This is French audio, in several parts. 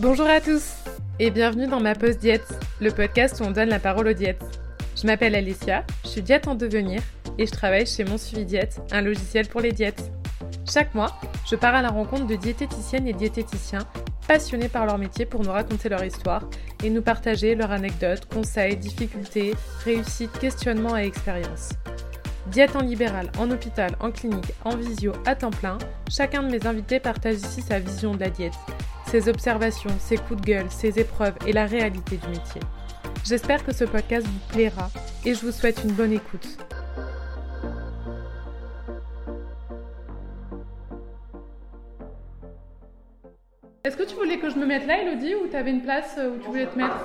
Bonjour à tous et bienvenue dans ma pause diète, le podcast où on donne la parole aux diètes. Je m'appelle Alicia, je suis diète en devenir et je travaille chez Mon Suivi Diète, un logiciel pour les diètes. Chaque mois, je pars à la rencontre de diététiciennes et diététiciens passionnés par leur métier pour nous raconter leur histoire et nous partager leurs anecdotes, conseils, difficultés, réussites, questionnements et expériences. Diète en libéral, en hôpital, en clinique, en visio, à temps plein, chacun de mes invités partage ici sa vision de la diète, ses observations, ses coups de gueule, ses épreuves et la réalité du métier. J'espère que ce podcast vous plaira et je vous souhaite une bonne écoute. Est-ce que tu voulais que je me mette là, Elodie, ou tu avais une place où tu voulais te mettre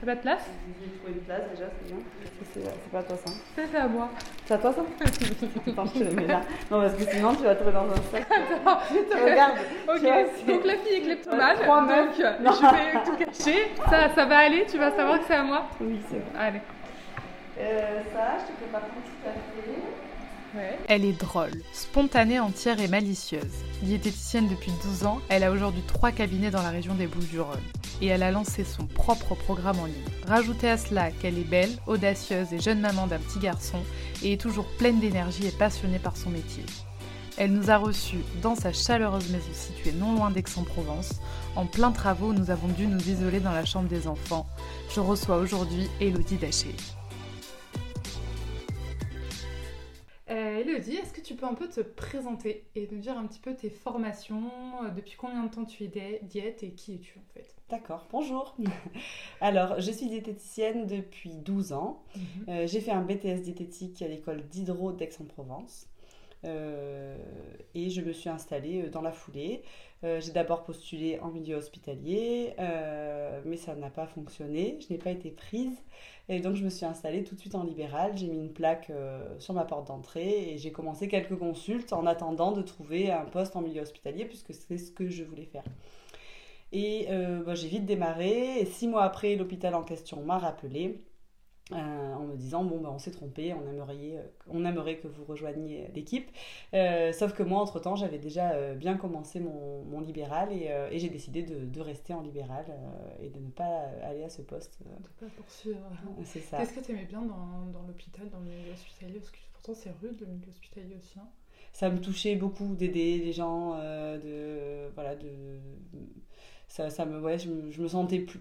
T'as pas de place J'ai trouvé une place déjà, c'est bien. C'est pas à toi ça. Ça, c'est à moi. C'est à toi ça Attends, je te le mets là. Non, parce que sinon tu vas te trouver dans un sac. Attends, Regarde. Ok, donc la fille est kleptomane, Trois donc meufs. je vais tout cacher. Ça, ça va aller, tu vas savoir que c'est à moi Oui, c'est vrai. Allez. Euh, ça, je te prépare ton petit café. Elle est drôle, spontanée, entière et malicieuse. Diététicienne depuis 12 ans, elle a aujourd'hui trois cabinets dans la région des Bouches-du-Rhône. Et elle a lancé son propre programme en ligne. Rajoutez à cela qu'elle est belle, audacieuse et jeune maman d'un petit garçon et est toujours pleine d'énergie et passionnée par son métier. Elle nous a reçus dans sa chaleureuse maison située non loin d'Aix-en-Provence. En plein travaux, nous avons dû nous isoler dans la chambre des enfants. Je reçois aujourd'hui Elodie Daché. Euh, Elodie, est-ce que tu peux un peu te présenter et nous dire un petit peu tes formations, euh, depuis combien de temps tu es diète et qui es-tu en fait? D'accord, bonjour. Alors, je suis diététicienne depuis 12 ans. Euh, j'ai fait un BTS diététique à l'école d'Hydro d'Aix-en-Provence. Et je me suis installée dans la foulée. Euh, j'ai d'abord postulé en milieu hospitalier, euh, mais ça n'a pas fonctionné. Je n'ai pas été prise. Et donc, je me suis installée tout de suite en libéral. J'ai mis une plaque euh, sur ma porte d'entrée et j'ai commencé quelques consultes en attendant de trouver un poste en milieu hospitalier, puisque c'est ce que je voulais faire. Et bah, j'ai vite démarré. Et six mois après, l'hôpital en question m'a rappelé euh, en me disant bon, bah, on s'est trompé, on aimerait, euh, on aimerait que vous rejoigniez l'équipe. Euh, sauf que moi, entre-temps, j'avais déjà euh, bien commencé mon, mon libéral et, et j'ai décidé de, de rester en libéral et de ne pas aller à ce poste. De pas poursuivre. C'est ça. Qu'est-ce que tu aimais bien dans, dans l'hôpital, dans le milieu hospitalier? Parce que pourtant c'est rude le milieu hospitalier aussi. hein. ça me touchait beaucoup d'aider les gens, de voilà, de ça, ça me ouais, je, je me sentais plus,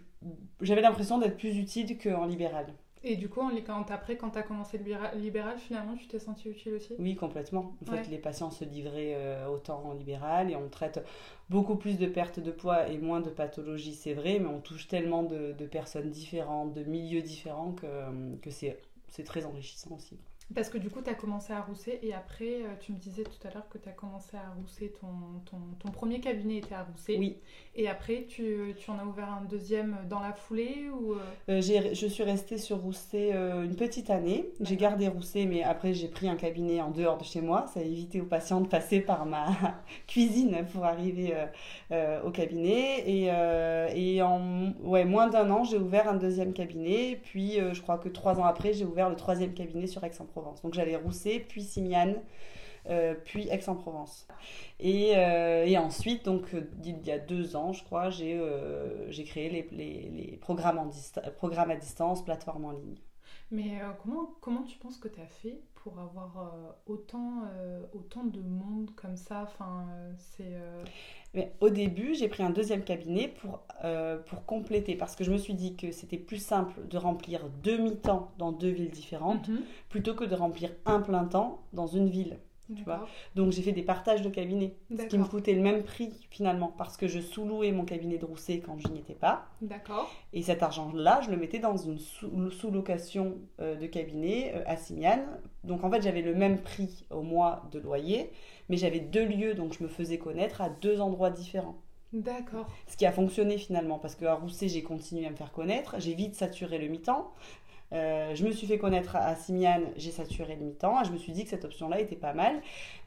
j'avais l'impression d'être plus utile qu'en libéral. Et du coup, quand, après, quand tu as commencé le libéral, finalement, tu t'es senti utile aussi? Oui, complètement. En fait, les patients se livraient euh, autant en libéral et on traite beaucoup plus de pertes de poids et moins de pathologies, c'est vrai, mais on touche tellement de, de personnes différentes, de milieux différents que, euh, que c'est c'est très enrichissant aussi. Parce que du coup, tu as commencé à rousser et après, euh, tu me disais tout à l'heure que tu as commencé à rousser, ton, ton, ton premier cabinet était à rousser. Oui, Et après, tu, tu en as ouvert un deuxième dans la foulée ou... euh, Euh, je suis restée sur Rousset euh, une petite année. J'ai gardé Rousset, mais après j'ai pris un cabinet en dehors de chez moi. Ça a évité aux patients de passer par ma cuisine pour arriver euh, au cabinet. Et, et en ouais, moins d'un an, j'ai ouvert un deuxième cabinet. Puis je crois que trois ans après, j'ai ouvert le troisième cabinet sur Aix-en-Provence. Donc j'avais Rousset, puis Simiane. euh, puis Aix-en-Provence. Et, euh, ensuite, donc euh, il y a deux ans, je crois, j'ai créé les, les, programmes, en programmes à distance, plateforme en ligne. Mais comment, comment tu penses que tu as fait pour avoir euh, autant, euh, autant de monde comme ça Enfin, euh, c'est... Mais au début, j'ai pris un deuxième cabinet pour, euh, pour compléter, parce que je me suis dit que c'était plus simple de remplir deux mi-temps dans deux villes différentes, Mhm. plutôt que de remplir un plein temps dans une ville. Vois. Donc j'ai fait des partages de cabinets, ce qui me coûtait le même prix finalement, parce que je sous-louais mon cabinet de Rousset quand je n'y étais pas. D'accord. Et cet argent-là, je le mettais dans une sous- sous-location euh, de cabinet euh, à Simiane. Donc en fait, j'avais le même prix au mois de loyer, mais j'avais deux lieux, donc je me faisais connaître à deux endroits différents. D'accord. Ce qui a fonctionné finalement, parce qu'à Rousset, j'ai continué à me faire connaître, j'ai vite saturé le mi-temps. Euh, je me suis fait connaître à Simiane, j'ai saturé le mi-temps, et je me suis dit que cette option-là était pas mal.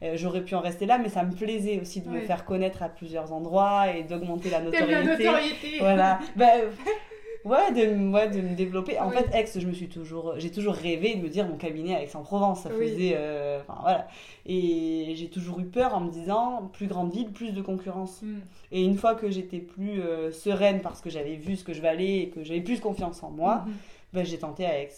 Euh, J'aurais pu en rester là, mais ça me plaisait aussi de me faire connaître à plusieurs endroits et d'augmenter la T'aimes la notoriété. notoriété Voilà. Bah, euh, Ouais, de, ouais, de me développer. En fait, Aix, je me suis toujours, j'ai toujours rêvé de me dire mon cabinet à Aix-en-Provence. Ça faisait, euh, enfin voilà. Et j'ai toujours eu peur en me disant plus grande ville, plus de concurrence. Mm. Et une fois que j'étais plus euh, sereine parce que j'avais vu ce que je valais et que j'avais plus confiance en moi, mm-hmm. Ben, j'ai tenté à Aix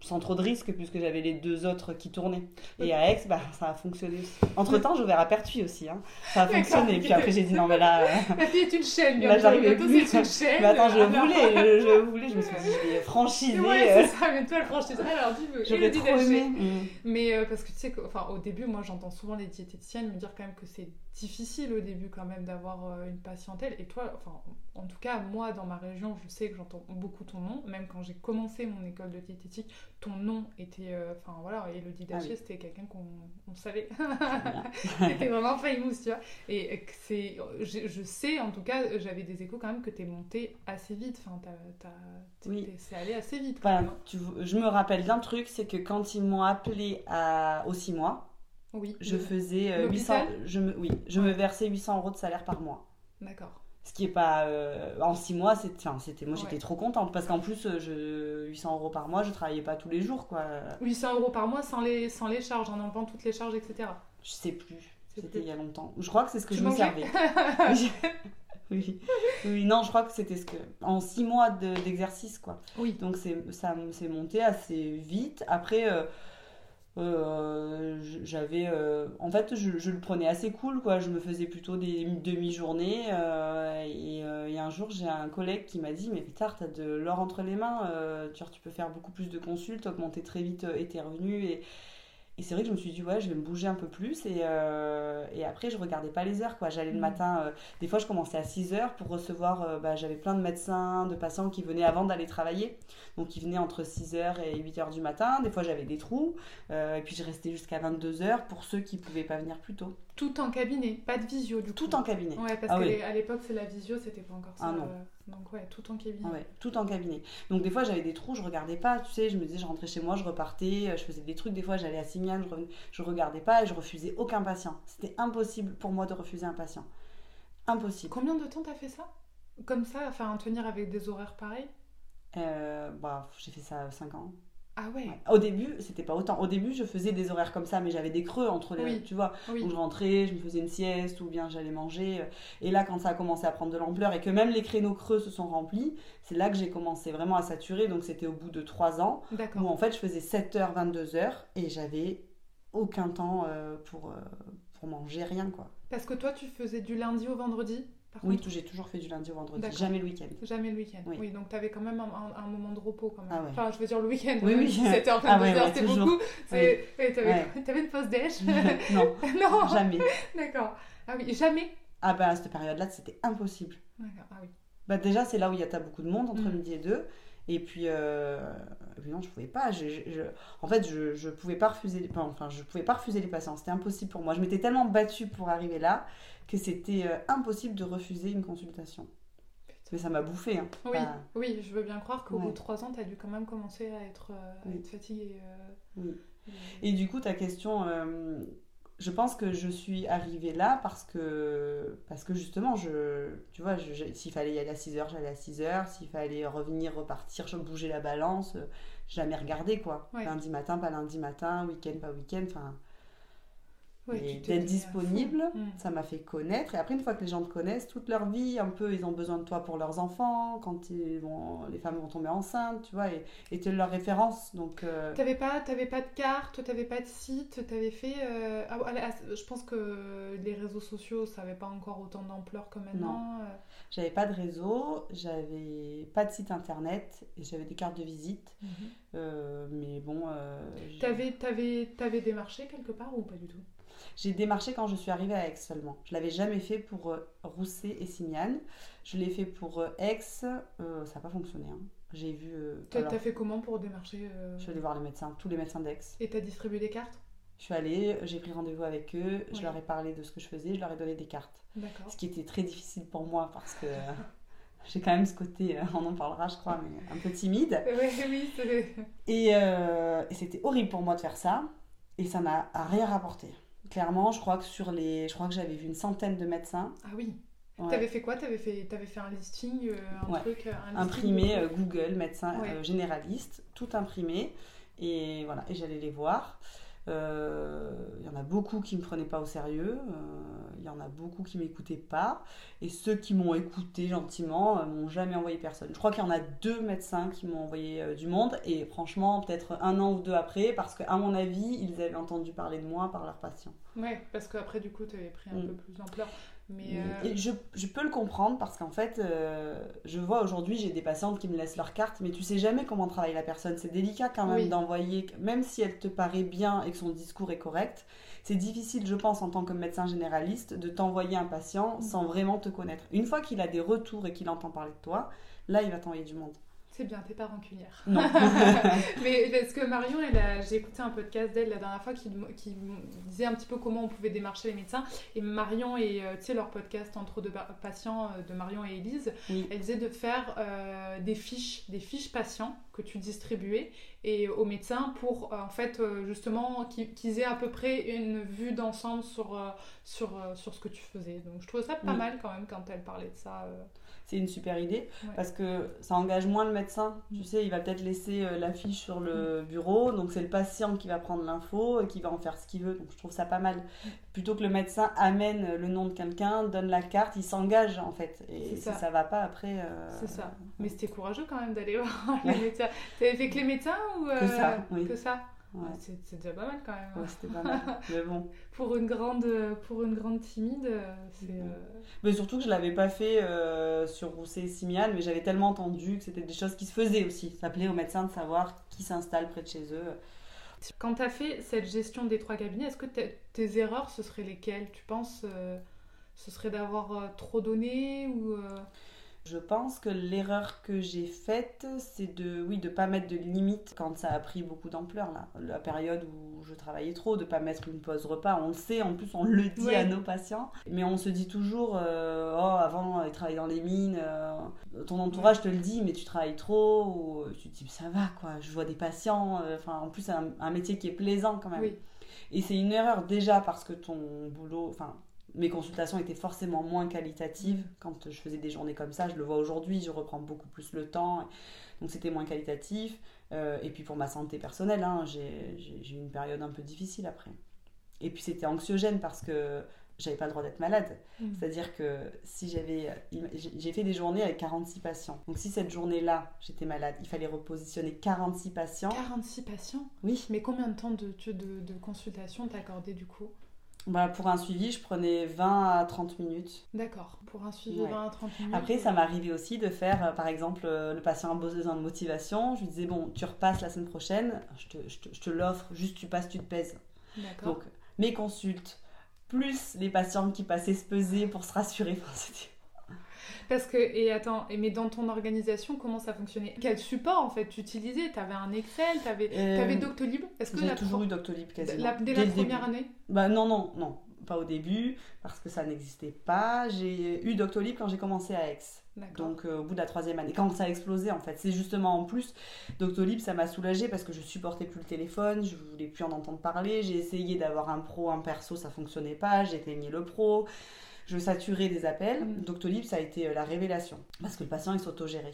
sans trop de risques puisque j'avais les deux autres qui tournaient. Et à Aix, bah, ça a fonctionné aussi. Entre temps, j'ai ouvert à Pertuis aussi. Hein. Ça a fonctionné. Puis après, j'ai dit non, mais là. Euh, La fille est une chaîne, Là, j'arrivais plus. Une chaîne. Mais attends, je voulais, je, voulais, je me suis dit, je vais franchiser. Ouais, c'est ça, mais toi, le franchise. Alors, dis-moi, j'aurais trop aimé. Mm. Mais euh, parce que tu sais, enfin, au début, moi, j'entends souvent les diététiciennes me dire quand même que c'est difficile au début quand même d'avoir euh, une patientèle. Et toi, enfin, en tout cas, moi, dans ma région, je sais que j'entends beaucoup ton nom. Même quand j'ai commencé mon école de diététique, ton nom était. Euh, enfin, voilà, Elodie Daché, ah c'était quelqu'un qu'on savait. c'était vraiment famous, tu vois. Et c'est. Je, je, sais, en tout cas, j'avais des échos quand même que tu es monté assez vite. Enfin, oui. c'est allé assez vite. Tu, je me rappelle d'un truc, c'est que quand ils m'ont appelé à, aux six mois, oui. Je faisais 800. Euh, je me, oui, je me versais 800 euros de salaire par mois. D'accord. Ce qui est pas. Euh, en 6 mois, c'était, moi j'étais trop contente parce qu'en plus, euh, je, 800 euros par mois, je travaillais pas tous les jours. quoi. 800 euros par mois sans les, sans les charges, en enlevant toutes les charges, etc. Je sais plus. C'était il y a longtemps. Je crois que c'est ce que je me servais. oui. oui. non, je crois que c'était ce que. En 6 mois d'exercice, quoi. Oui. Donc ça s'est monté assez vite. Après. Euh, j'avais euh, en fait je, le prenais assez cool quoi. Je me faisais plutôt des demi-journées euh, et, et, un jour j'ai un collègue qui m'a dit mais putain t'as de l'or entre les mains tu, tu peux faire beaucoup plus de consultes augmenter très vite tes revenus et et c'est vrai que je me suis dit, ouais, je vais me bouger un peu plus. Et, euh, et après, je regardais pas les heures. quoi. J'allais le mm. matin, euh, des fois, je commençais à 6 heures pour recevoir. Euh, bah, J'avais plein de médecins, de patients qui venaient avant d'aller travailler. Donc, ils venaient entre 6 heures et 8 heures du matin. Des fois, j'avais des trous. et puis, je restais jusqu'à 22 heures pour ceux qui pouvaient pas venir plus tôt. Tout en cabinet, pas de visio du coup. Tout en cabinet. Ouais, parce ah qu'à l'époque, c'est la visio, c'était pas encore ça. Ah non. Donc ouais, tout en cabinet. Ouais, tout en cabinet. Donc des fois j'avais des trous, je regardais pas, tu sais, je me disais je rentrais chez moi, je repartais, je faisais des trucs, des fois j'allais à Simiane, je, je regardais pas et je refusais aucun patient. C'était impossible pour moi de refuser un patient. Impossible. Combien de temps t'as fait ça? Comme ça, enfin tenir avec des horaires pareils? Euh, bah, j'ai fait ça 5 ans. Ah ouais. Au début, c'était pas autant. Au début, je faisais des horaires comme ça, mais j'avais des creux entre les, tu vois, où je rentrais, je me faisais une sieste ou bien j'allais manger. Et là, quand ça a commencé à prendre de l'ampleur et que même les créneaux creux se sont remplis, c'est là que j'ai commencé vraiment à saturer. Donc c'était au bout de 3 ans où en fait je faisais 7h, 22h et j'avais aucun temps euh, pour, euh, pour manger, rien quoi. Parce que toi, tu faisais du lundi au vendredi? Oui, j'ai toujours fait du lundi au vendredi, jamais le week-end. Jamais le week-end, oui. donc tu avais quand même un, moment de repos quand même. Ah enfin, je veux dire le week-end, oui, oui. 17h, 22h, ah c'était beaucoup. T'avais une pause déj Non, non, jamais. D'accord. Ah oui, jamais Ah bah à cette période-là, c'était impossible. D'accord, ah oui. Bah déjà, c'est là où il y a beaucoup de monde, entre mm. midi et deux. Et puis, euh, non, je pouvais pas. Je, en fait, je, je pouvais pas refuser. Enfin, je pouvais pas refuser les patients. C'était impossible pour moi. Je m'étais tellement battue pour arriver là que c'était euh, impossible de refuser une consultation. Mais ça m'a bouffé. Hein. Oui, oui, je veux bien croire qu'au bout de trois ans, tu as dû quand même commencer à être, euh, être fatiguée. Oui. Et du coup, ta question, je pense que je suis arrivée là parce que, parce que justement, je, tu vois, s'il fallait y aller à 6 heures, j'allais à 6 heures. S'il fallait revenir, repartir, je bougeais la balance, jamais regardé quoi. Lundi matin, pas lundi matin, week-end, pas week-end. Enfin, d'être disponible, hmm. ça m'a fait connaître. Et après, une fois que les gens te connaissent, toute leur vie, un peu, ils ont besoin de toi pour leurs enfants, quand ils vont, les femmes vont tomber enceintes, tu vois, et, tu es leur référence. Donc, euh... t'avais pas, avais pas de carte, t'avais pas de site, t'avais fait. Euh... Ah, je pense que les réseaux sociaux, ça n'avait pas encore autant d'ampleur que maintenant. Non. Euh. J'avais pas de réseau, j'avais pas de site internet, et j'avais des cartes de visite. Mhm. Euh, mais bon. T'avais, t'avais, t'avais démarché quelque part ou pas du tout? J'ai démarché quand je suis arrivée à Aix seulement. Je l'avais jamais fait pour euh, Rousset et Signane. Je l'ai fait pour euh, Aix. Euh, ça n'a pas fonctionné. Hein. J'ai vu. Tu as fait comment pour démarcher Je suis allée voir les médecins, tous les médecins d'Aix. Et tu as distribué des cartes? Je suis allée, j'ai pris rendez-vous avec eux, je leur ai parlé de ce que je faisais, je leur ai donné des cartes. Ce qui était très difficile pour moi parce que. j'ai quand même ce côté, on en parlera je crois, mais un peu timide. Oui, oui, Et, et c'était horrible pour moi de faire ça, et ça n'a rien rapporté. Clairement, je crois que sur les, je crois que j'avais vu une centaine de médecins. Ah oui. Tu avais fait quoi? Tu avais fait, avais fait un listing, un truc un Imprimé Google, médecin généraliste, tout imprimé. Et voilà, et j'allais les voir. Il euh, y en a beaucoup qui ne me prenaient pas au sérieux, il euh, y en a beaucoup qui m'écoutaient pas, et ceux qui m'ont écouté gentiment euh, m'ont jamais envoyé personne. Je crois qu'il y en a deux médecins qui m'ont envoyé du monde, et franchement, peut-être un an ou deux après, parce qu'à mon avis, ils avaient entendu parler de moi par leurs patients. Ouais, parce qu'après, du coup, tu avais pris un mm. peu plus d'ampleur. Mais euh, je, je, peux le comprendre parce qu'en fait, euh, je vois aujourd'hui, j'ai des patientes qui me laissent leur carte, mais tu sais jamais comment travaille la personne. C'est délicat quand même d'envoyer, même si elle te paraît bien et que son discours est correct, c'est difficile, je pense, en tant que médecin généraliste, de t'envoyer un patient sans vraiment te connaître. Une fois qu'il a des retours et qu'il entend parler de toi, là, il va t'envoyer du monde. C'est bien, t'es pas rancunière. Non. mais parce que Marion, j'ai écouté un podcast d'elle la dernière fois qui, qui, disait un petit peu comment on pouvait démarcher les médecins. Et Marion et euh, tu sais leur podcast entre deux patients euh, de Marion et Elise, elle disait de faire euh, des fiches, des fiches patients que tu distribuais et aux médecins pour en fait justement qu'ils aient à peu près une vue d'ensemble sur, sur, sur ce que tu faisais. Donc je trouve ça pas mal quand même quand elle parlait de ça c'est une super idée parce que ça engage moins le médecin. Tu sais, il va peut-être laisser euh, l'affiche sur le mm. bureau, donc c'est le patient qui va prendre l'info et qui va en faire ce qu'il veut. Donc je trouve ça pas mal. Mm. Plutôt que le médecin amène le nom de quelqu'un, donne la carte, il s'engage en fait. Et si ça. ça va pas après. Euh, c'est ça. Mais c'était courageux quand même d'aller voir les médecins. T'avais fait que les médecins ou que ça euh, oui. Que ça c'est déjà pas mal quand même. Ouais, c'était pas mal. Mais bon. pour, une grande, pour une grande timide, c'est. Euh, mais surtout que je l'avais pas fait euh, sur Rousset et Simian, mais j'avais tellement entendu que c'était des choses qui se faisaient aussi. Ça plaît aux médecins de savoir qui s'installe près de chez eux. Quand tu as fait cette gestion des trois cabinets, est-ce que tes erreurs, ce seraient lesquelles? Tu penses ce serait d'avoir trop donné ou je pense que l'erreur que j'ai faite, c'est de oui de pas mettre de limite quand ça a pris beaucoup d'ampleur là. La période où je travaillais trop, de pas mettre une pause repas. On le sait, en plus on le dit à nos patients, mais on se dit toujours euh, oh avant il travaillait dans les mines, euh, ton entourage te le dit, mais tu travailles trop. Ou tu te dis ça va quoi. Je vois des patients. Euh, enfin en plus c'est un, métier qui est plaisant quand même. Et c'est une erreur déjà parce que ton boulot, enfin mes consultations étaient forcément moins qualitatives quand je faisais des journées comme ça. Je le vois aujourd'hui, je reprends beaucoup plus le temps. Donc c'était moins qualitatif. Euh, et puis pour ma santé personnelle, hein, j'ai eu une période un peu difficile après. Et puis c'était anxiogène parce que j'avais pas le droit d'être malade. Mmh. C'est-à-dire que si j'avais. J'ai fait des journées avec 46 patients. Donc si cette journée-là, j'étais malade, il fallait repositionner 46 patients. 46 patients? Oui. Mais combien de temps de, de, de consultation accordé du coup? Bah, pour un suivi, je prenais 20 à 30 minutes. D'accord, pour un suivi, 20 à 30 minutes. Après, ça m'arrivait aussi de faire, euh, par exemple, euh, le patient a besoin de motivation. Je lui disais, bon, tu repasses la semaine prochaine, je te, je te, je te l'offre, juste tu passes, tu te pèses. Donc, mes consultes, plus les patients qui passaient se peser pour se rassurer. Enfin, parce que, et attends, mais dans ton organisation, comment ça fonctionnait? Quel support en fait tu utilisais Tu avais un Excel Tu avais, euh, Doctolib? Est-ce que J'ai toujours eu Doctolib quasiment. dès, la première année? Bah non, non, non. Pas au début, parce que ça n'existait pas. J'ai eu Doctolib quand j'ai commencé à Aix. Donc euh, au bout de la troisième année, quand ça a explosé en fait, c'est justement en plus Doctolib, ça m'a soulagé parce que je supportais plus le téléphone, je voulais plus en entendre parler. J'ai essayé d'avoir un pro, un perso, ça fonctionnait pas. J'ai éteigné le pro je saturais des appels. Mm. Doctolib, ça a été euh, la révélation. Parce que le patient, il s'autogérait.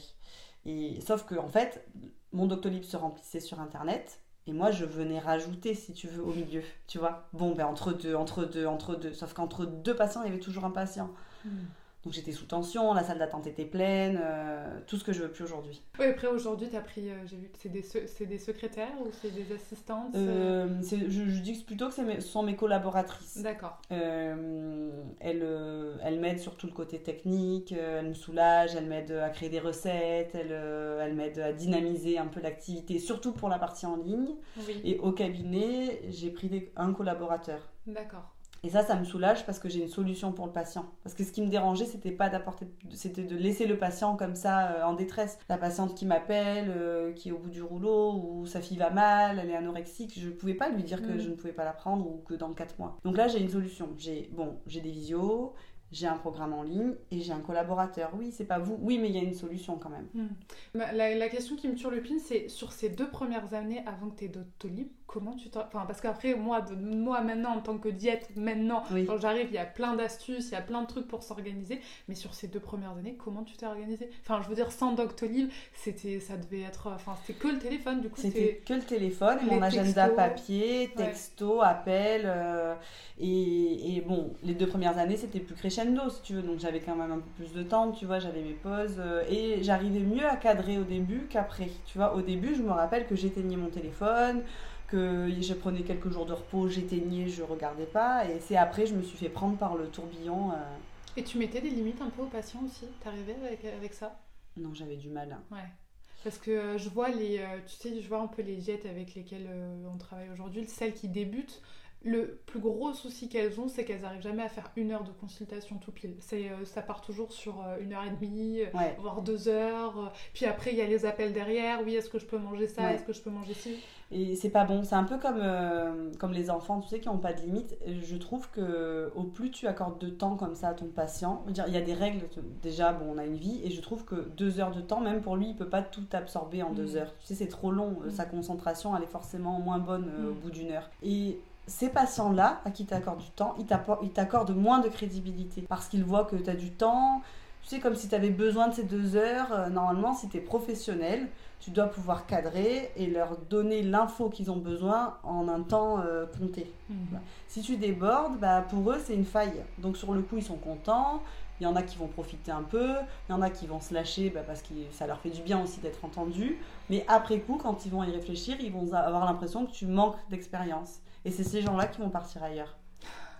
Et, sauf que, en fait, mon Doctolib se remplissait sur Internet. Et moi, je venais rajouter, si tu veux, au milieu. Tu vois? Bon, ben, entre deux, entre deux, entre deux. Sauf qu'entre deux patients, il y avait toujours un patient. Mm. Donc j'étais sous tension, la salle d'attente était pleine, euh, tout ce que je veux plus aujourd'hui. Oui, après aujourd'hui, tu as pris, euh, j'ai vu que c'est des, des, secrétaires ou c'est des assistantes euh, je, je, dis plutôt que ce sont mes collaboratrices. D'accord. elles elles m'aident sur tout le côté technique, elles me soulagent, elles m'aident à créer des recettes, elles, elles m'aident à dynamiser un peu l'activité, surtout pour la partie en ligne. Oui. Et au cabinet, j'ai pris un collaborateur. D'accord. Et ça, ça me soulage parce que j'ai une solution pour le patient. Parce que ce qui me dérangeait, c'était pas d'apporter, c'était de laisser le patient comme ça euh, en détresse. La patiente qui m'appelle, euh, qui est au bout du rouleau, ou sa fille va mal, elle est anorexique, je pouvais pas lui dire que mm. je ne pouvais pas la prendre ou que dans 4 mois. Donc là, j'ai une solution. J'ai, bon, j'ai des visios, j'ai un programme en ligne et j'ai un collaborateur. Oui, c'est pas vous. Oui, mais il y a une solution quand même. Mm. La, question qui me tue le pin, c'est sur ces deux premières années avant que tu aies Doctolib, comment tu t'en... Enfin, parce qu'après, moi, de, moi maintenant, en tant que diète, maintenant, quand j'arrive, il y a plein d'astuces, il y a plein de trucs pour s'organiser. Mais sur ces deux premières années, comment tu t'es organisée? Enfin, je veux dire, sans Doctolib, c'était, ça devait être... Enfin, c'était que le téléphone, du coup. C'était que le téléphone, mon agenda papier, texto, appel. Euh, et, et, bon, les deux premières années, c'était plus crescendo, si tu veux. Donc, j'avais quand même un peu plus de temps, tu vois, j'avais mes pauses. Euh, et j'arrivais mieux à cadrer au début qu'après. Tu vois, au début, je me rappelle que j'éteignais mon téléphone que je prenais quelques jours de repos, j'éteignais, je regardais pas. Et c'est après, je me suis fait prendre par le tourbillon. Euh. Et tu mettais des limites un peu aux patients aussi? T'arrivais avec, avec ça? Non, j'avais du mal. Ouais. Parce que euh, je vois les, euh, tu sais, je vois un peu les jets avec lesquels on travaille aujourd'hui, celles qui débutent. Le plus gros souci qu'elles ont, c'est qu'elles n'arrivent jamais à faire une heure de consultation tout pile. C'est, ça part toujours sur une heure et demie, voire deux heures. Puis après, il y a les appels derrière. Oui, est-ce que je peux manger ça? Est-ce que je peux manger ci? Et c'est pas bon. C'est un peu comme, euh, comme les enfants, tu sais, qui n'ont pas de limite. Je trouve que au plus tu accordes de temps comme ça à ton patient, dire, il y a des règles. Déjà, bon, on a une vie, et je trouve que deux heures de temps, même pour lui, il peut pas tout absorber en deux mm. heures. Tu sais, c'est trop long. Mm. Sa concentration, elle est forcément moins bonne euh, au mm. bout d'une heure. Et ces patients-là, à qui tu accordes du temps, ils t'accordent moins de crédibilité parce qu'ils voient que tu as du temps. Tu sais, comme si tu avais besoin de ces deux heures. Euh, normalement, si tu es professionnel, tu dois pouvoir cadrer et leur donner l'info qu'ils ont besoin en un temps euh, compté. Mhm. Si tu débordes, bah, pour eux, c'est une faille. Donc sur le coup, ils sont contents. Il y en a qui vont profiter un peu, il y en a qui vont se lâcher bah, parce que ça leur fait du bien aussi d'être entendus. Mais après coup, quand ils vont y réfléchir, ils vont avoir l'impression que tu manques d'expérience. Et c'est ces gens-là qui vont partir ailleurs.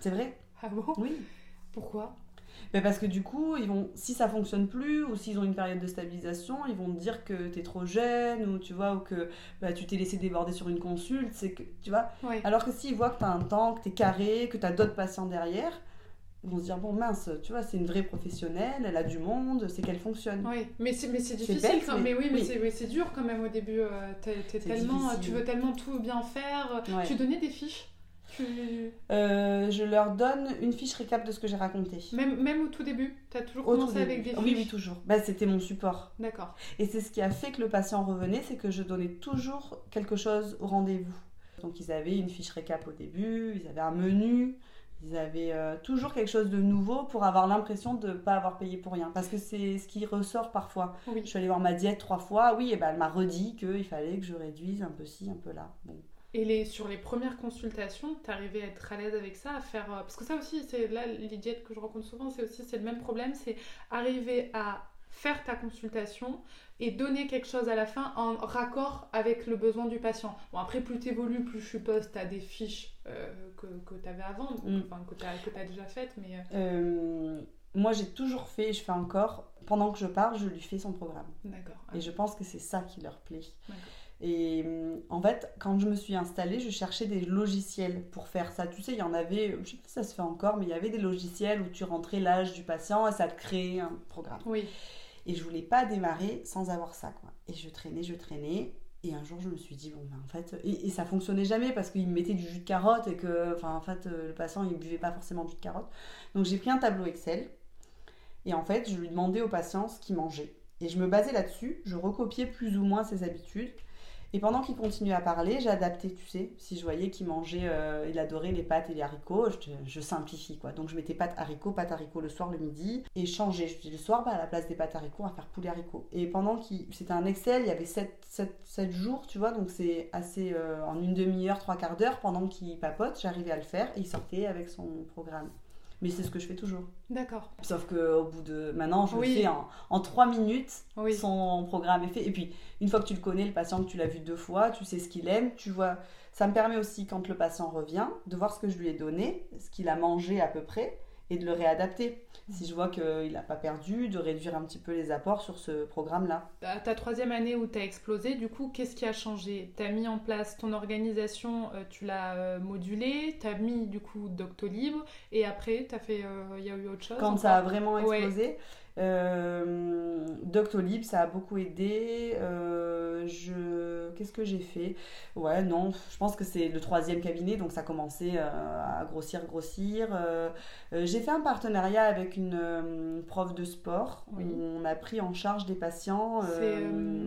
C'est vrai Ah bon? Oui. Pourquoi? Mais parce que du coup, ils vont, si ça fonctionne plus ou s'ils ont une période de stabilisation, ils vont te dire que tu es trop jeune ou tu vois ou que bah, tu t'es laissé déborder sur une consulte, c'est que tu vois? Alors que s'ils voient que tu as un temps, que tu es carré, que tu as d'autres patients derrière, ils vont se dire bon mince, tu vois, c'est une vraie professionnelle, elle a du monde, c'est qu'elle fonctionne. Oui, mais c'est mais c'est difficile quand mais, oui, mais c'est dur quand même au début. Euh, tellement, tu veux tellement tout bien faire. Tu donnais des fiches? Euh, je leur donne une fiche récap de ce que j'ai raconté. Même, même au tout début Tu as toujours commencé avec des fiches? Oui, oui, toujours. Bah, C'était mon support. D'accord. Et c'est ce qui a fait que le patient revenait, c'est que je donnais toujours quelque chose au rendez-vous. Donc ils avaient une fiche récap au début, ils avaient un menu, ils avaient euh, toujours quelque chose de nouveau pour avoir l'impression de ne pas avoir payé pour rien. Parce que c'est ce qui ressort parfois. Je suis allée voir ma diète trois fois, oui, et ben elle m'a redit qu'il fallait que je réduise un peu ci, un peu là. Bon. Et les, sur les premières consultations, tu arrivais à être à l'aise avec ça, à faire. Euh, parce que ça aussi, c'est là, les diètes que je rencontre souvent, c'est aussi c'est le même problème c'est arriver à faire ta consultation et donner quelque chose à la fin en raccord avec le besoin du patient. Bon, après, plus tu évolues, plus je suppose tu as des fiches euh, que, que tu avais avant, mm. enfin, que tu as, déjà faites. Mais... Euh, moi, j'ai toujours fait, et je fais encore, pendant que je parle, je lui fais son programme. D'accord. Et je pense que c'est ça qui leur plaît. Et en fait, quand je me suis installée, je cherchais des logiciels pour faire ça. Tu sais, il y en avait, je sais pas si ça se fait encore, mais il y avait des logiciels où tu rentrais l'âge du patient et ça te créait un programme. Oui. Et je voulais pas démarrer sans avoir ça, quoi. Et je traînais, je traînais. Et un jour, je me suis dit, bon, ben, en fait, et, ça fonctionnait jamais parce qu'il me mettait du jus de carotte et que, enfin, en fait, euh, le patient, il buvait pas forcément du jus de carotte. Donc, j'ai pris un tableau Excel et en fait, je lui demandais au patient ce qu'il mangeait. Et je me basais là-dessus, je recopiais plus ou moins ses habitudes. Et pendant qu'il continuait à parler, adapté, tu sais. Si je voyais qu'il mangeait, euh, il adorait les pâtes et les haricots, je, simplifie quoi. Donc je mettais pâtes haricots, pâtes haricots le soir, le midi, et changeais. Je dis le soir, bah, à la place des pâtes haricots, on va faire poulet haricots. Et pendant qu'il. C'était un Excel, il y avait 7, jours, tu vois, donc c'est assez. Euh, en une demi-heure, trois quarts d'heure, pendant qu'il papote, j'arrivais à le faire, et il sortait avec son programme. Mais c'est ce que je fais toujours. D'accord. Sauf qu'au bout de. Maintenant, je le fais en, en 3 minutes. Son programme est fait. Et puis, une fois que tu le connais, le patient que tu l'as vu deux fois, tu sais ce qu'il aime, tu vois. Ça me permet aussi, quand le patient revient, de voir ce que je lui ai donné, ce qu'il a mangé à peu près et de le réadapter. Si je vois qu'il n'a pas perdu, de réduire un petit peu les apports sur ce programme-là. Ta troisième année où tu as explosé, du coup, qu'est-ce qui a changé? Tu as mis en place ton organisation, euh, tu l'as euh, modulée, tu as mis du coup Doctolib, et après, fait. Euh, il y a eu autre chose Quand ça a vraiment explosé Doctolib, ça a beaucoup aidé. je qu'est-ce que j'ai fait? Ouais, non, je pense que c'est le troisième cabinet, donc ça commençait à grossir, grossir. j'ai fait un partenariat avec une prof de sport où on a pris en charge des patients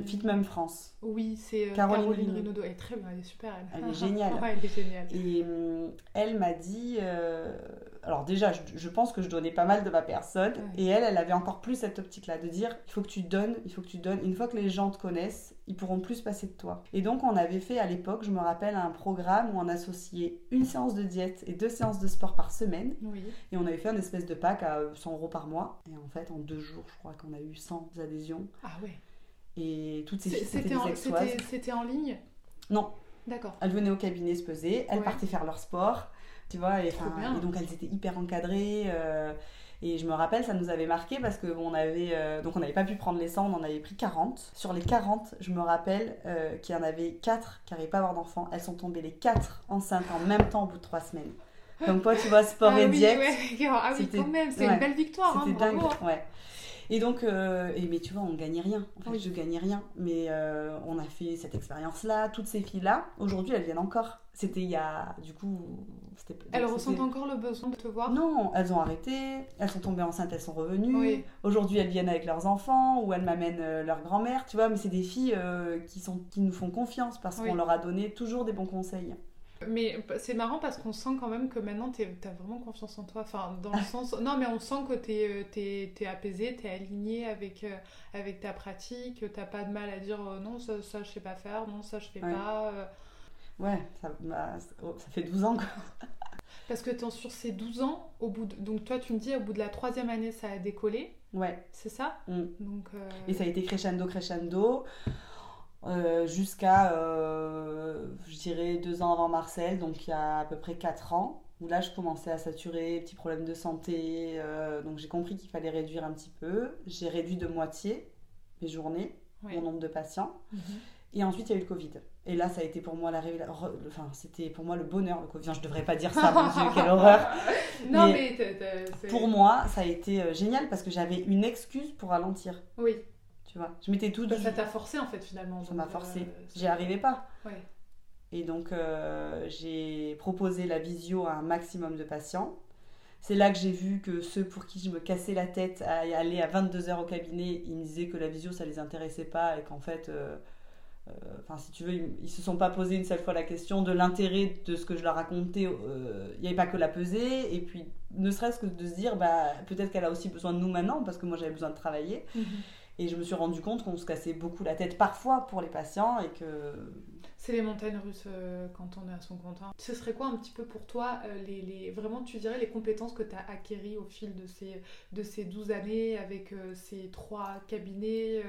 Fitmum France. Oui, c'est Caroline, Caroline Elle est très bien, elle est super. Elle, elle est géniale. elle est géniale. Et elle m'a dit alors déjà, je, pense que je donnais pas mal de ma personne. Et elle, elle avait encore plus cette optique-là, de dire, il faut que tu donnes, il faut que tu donnes. Une fois que les gens te connaissent, ils pourront plus passer de toi. Et donc, on avait fait à l'époque, je me rappelle, un programme où on associait une séance de diète et deux séances de sport par semaine. Et on avait fait un espèce de pack à 100 euros par mois. Et en fait, en deux jours, je crois qu'on a eu 100 adhésions. Ah ouais. Et toutes ces c'était en, C'était en ligne? Non. D'accord. Elles venaient au cabinet se peser, elles partaient faire leur sport tu vois. Et, donc elles étaient hyper encadrées. Euh, et je me rappelle, ça nous avait marqué parce que on avait, euh, donc on n'avait pas pu prendre les 100, on en avait pris 40. Sur les 40, je me rappelle euh, qu'il y en avait 4 qui n'arrivaient pas à avoir d'enfants. Elles sont tombées les 4 enceintes en même temps au bout de 3 semaines. Comme quoi, tu vois, sport ah et diète. Ah oui, quand même, c'est une belle victoire. C'était hein, dingue, hein. ouais. Et donc, et, mais tu vois, on gagnait rien. En fait, je gagnais rien. Mais on a fait cette expérience-là. Toutes ces filles-là, aujourd'hui, elles viennent encore. C'était il y a, du coup, elles ressentent encore le besoin de te voir? Non, elles ont arrêté, elles sont tombées enceintes, elles sont revenues. Aujourd'hui, elles viennent avec leurs enfants ou elles m'amènent euh, leur grand-mère, tu vois, mais c'est des filles euh, qui, sont, qui nous font confiance parce qu'on leur a donné toujours des bons conseils. Mais c'est marrant parce qu'on sent quand même que maintenant tu as vraiment confiance en toi. Enfin, dans le sens. Non, mais on sent que tu es, es, apaisé, tu es aligné avec, euh, avec ta pratique, tu pas de mal à dire non, ça, ça je sais pas faire, non, ça je fais pas. Ouais, ça, bah, oh, ça fait 12 ans. Quoi. Parce que sur ces 12 ans, au bout donc toi tu me dis au bout de la troisième année ça a décollé. Ouais. C'est ça? Mm. donc, euh, Et ça a été crescendo, crescendo. Euh, jusqu'à, euh, je dirais, deux ans avant Marcel, donc il y a à peu près quatre ans, où là je commençais à saturer, petits problèmes de santé, donc j'ai compris qu'il fallait réduire un petit peu. J'ai réduit de moitié mes journées, mon nombre de patients. Mhm. Et ensuite, il y a eu le Covid. Et là, ça a été pour moi la Enfin, c'était pour moi le bonheur, le Covid. Je devrais pas dire ça, mon Dieu, quelle horreur. Non, mais, pour moi, ça a été euh, génial parce que j'avais une excuse pour ralentir. Oui. Tu vois, je m'étais tout. Bah, ça t'a forcé en fait finalement. Ça m'a forcé. Euh, J'y arrivais pas. Ouais. Et donc, euh, j'ai proposé la visio à un maximum de patients. C'est là que j'ai vu que ceux pour qui je me cassais la tête à aller à 22h au cabinet, ils me disaient que la visio, ça les intéressait pas et qu'en fait, euh, enfin, si tu veux, ils, ne se sont pas posé une seule fois la question de l'intérêt de ce que je leur racontais. Euh, il n'y avait pas que la peser, et puis ne serait-ce que de se dire, bah, peut-être qu'elle a aussi besoin de nous maintenant, parce que moi j'avais besoin de travailler. Mhm. Et je me suis rendu compte qu'on se cassait beaucoup la tête parfois pour les patients et que. C'est les montagnes russes euh, quand on est à son compte. Hein. Ce serait quoi un petit peu pour toi, les, les, vraiment, tu dirais, les compétences que tu as acquéries au fil de ces, de ces 12 années avec ces trois cabinets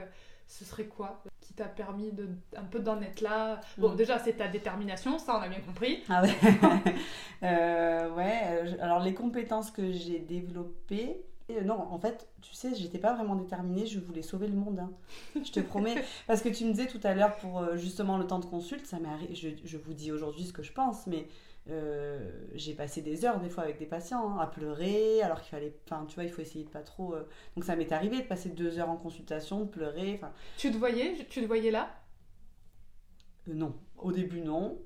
ce serait quoi qui t'a permis de, un peu d'en être là? Bon, mm. déjà, c'est ta détermination, ça, on a bien compris. Ah ouais euh, Ouais, euh, alors les compétences que j'ai développées, euh, non, en fait, tu sais, j'étais pas vraiment déterminée, je voulais sauver le monde. Hein. Je te promets. Parce que tu me disais tout à l'heure pour justement le temps de consulte, ça m'est je, je vous dis aujourd'hui ce que je pense, mais euh, j'ai passé des heures des fois avec des patients hein, à pleurer alors qu'il fallait enfin tu vois il faut essayer de pas trop euh, donc ça m'est arrivé de passer deux heures en consultation de pleurer enfin. Tu te voyais tu te voyais là? Euh, non. Au début non.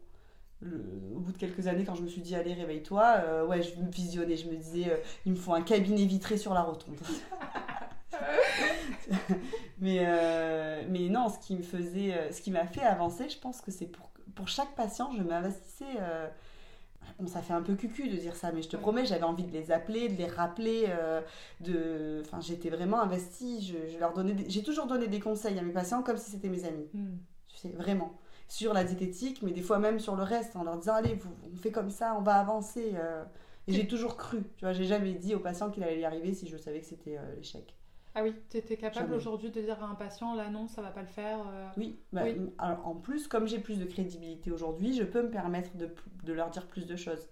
Au bout de quelques années quand je me suis dit allez réveille-toi ouais je me visionnais je me disais il me faut un cabinet vitré sur la rotonde. Mais mais non ce qui me faisait ce qui m'a fait avancer je pense que c'est pour pour chaque patient je m'investissais ça fait un peu cucu de dire ça, mais je te promets, j'avais envie de les appeler, de les rappeler. Euh, de... enfin, j'étais vraiment investie. Je, leur donnais, j'ai toujours donné des conseils à mes patients comme si c'était mes amis. Hmm. Tu sais, vraiment sur la diététique, mais des fois même sur le reste, en leur disant allez, vous, on fait comme ça, on va avancer. Euh. Et j'ai toujours cru. Tu vois, j'ai jamais dit aux patients qu'il allait y arriver si je savais que c'était euh, l'échec. Ah oui, tu étais capable aujourd'hui de dire à un patient, là non, ça va pas le faire euh, Oui, bah, Alors, en plus, comme j'ai plus de crédibilité aujourd'hui, je peux me permettre de, de, leur dire plus de choses.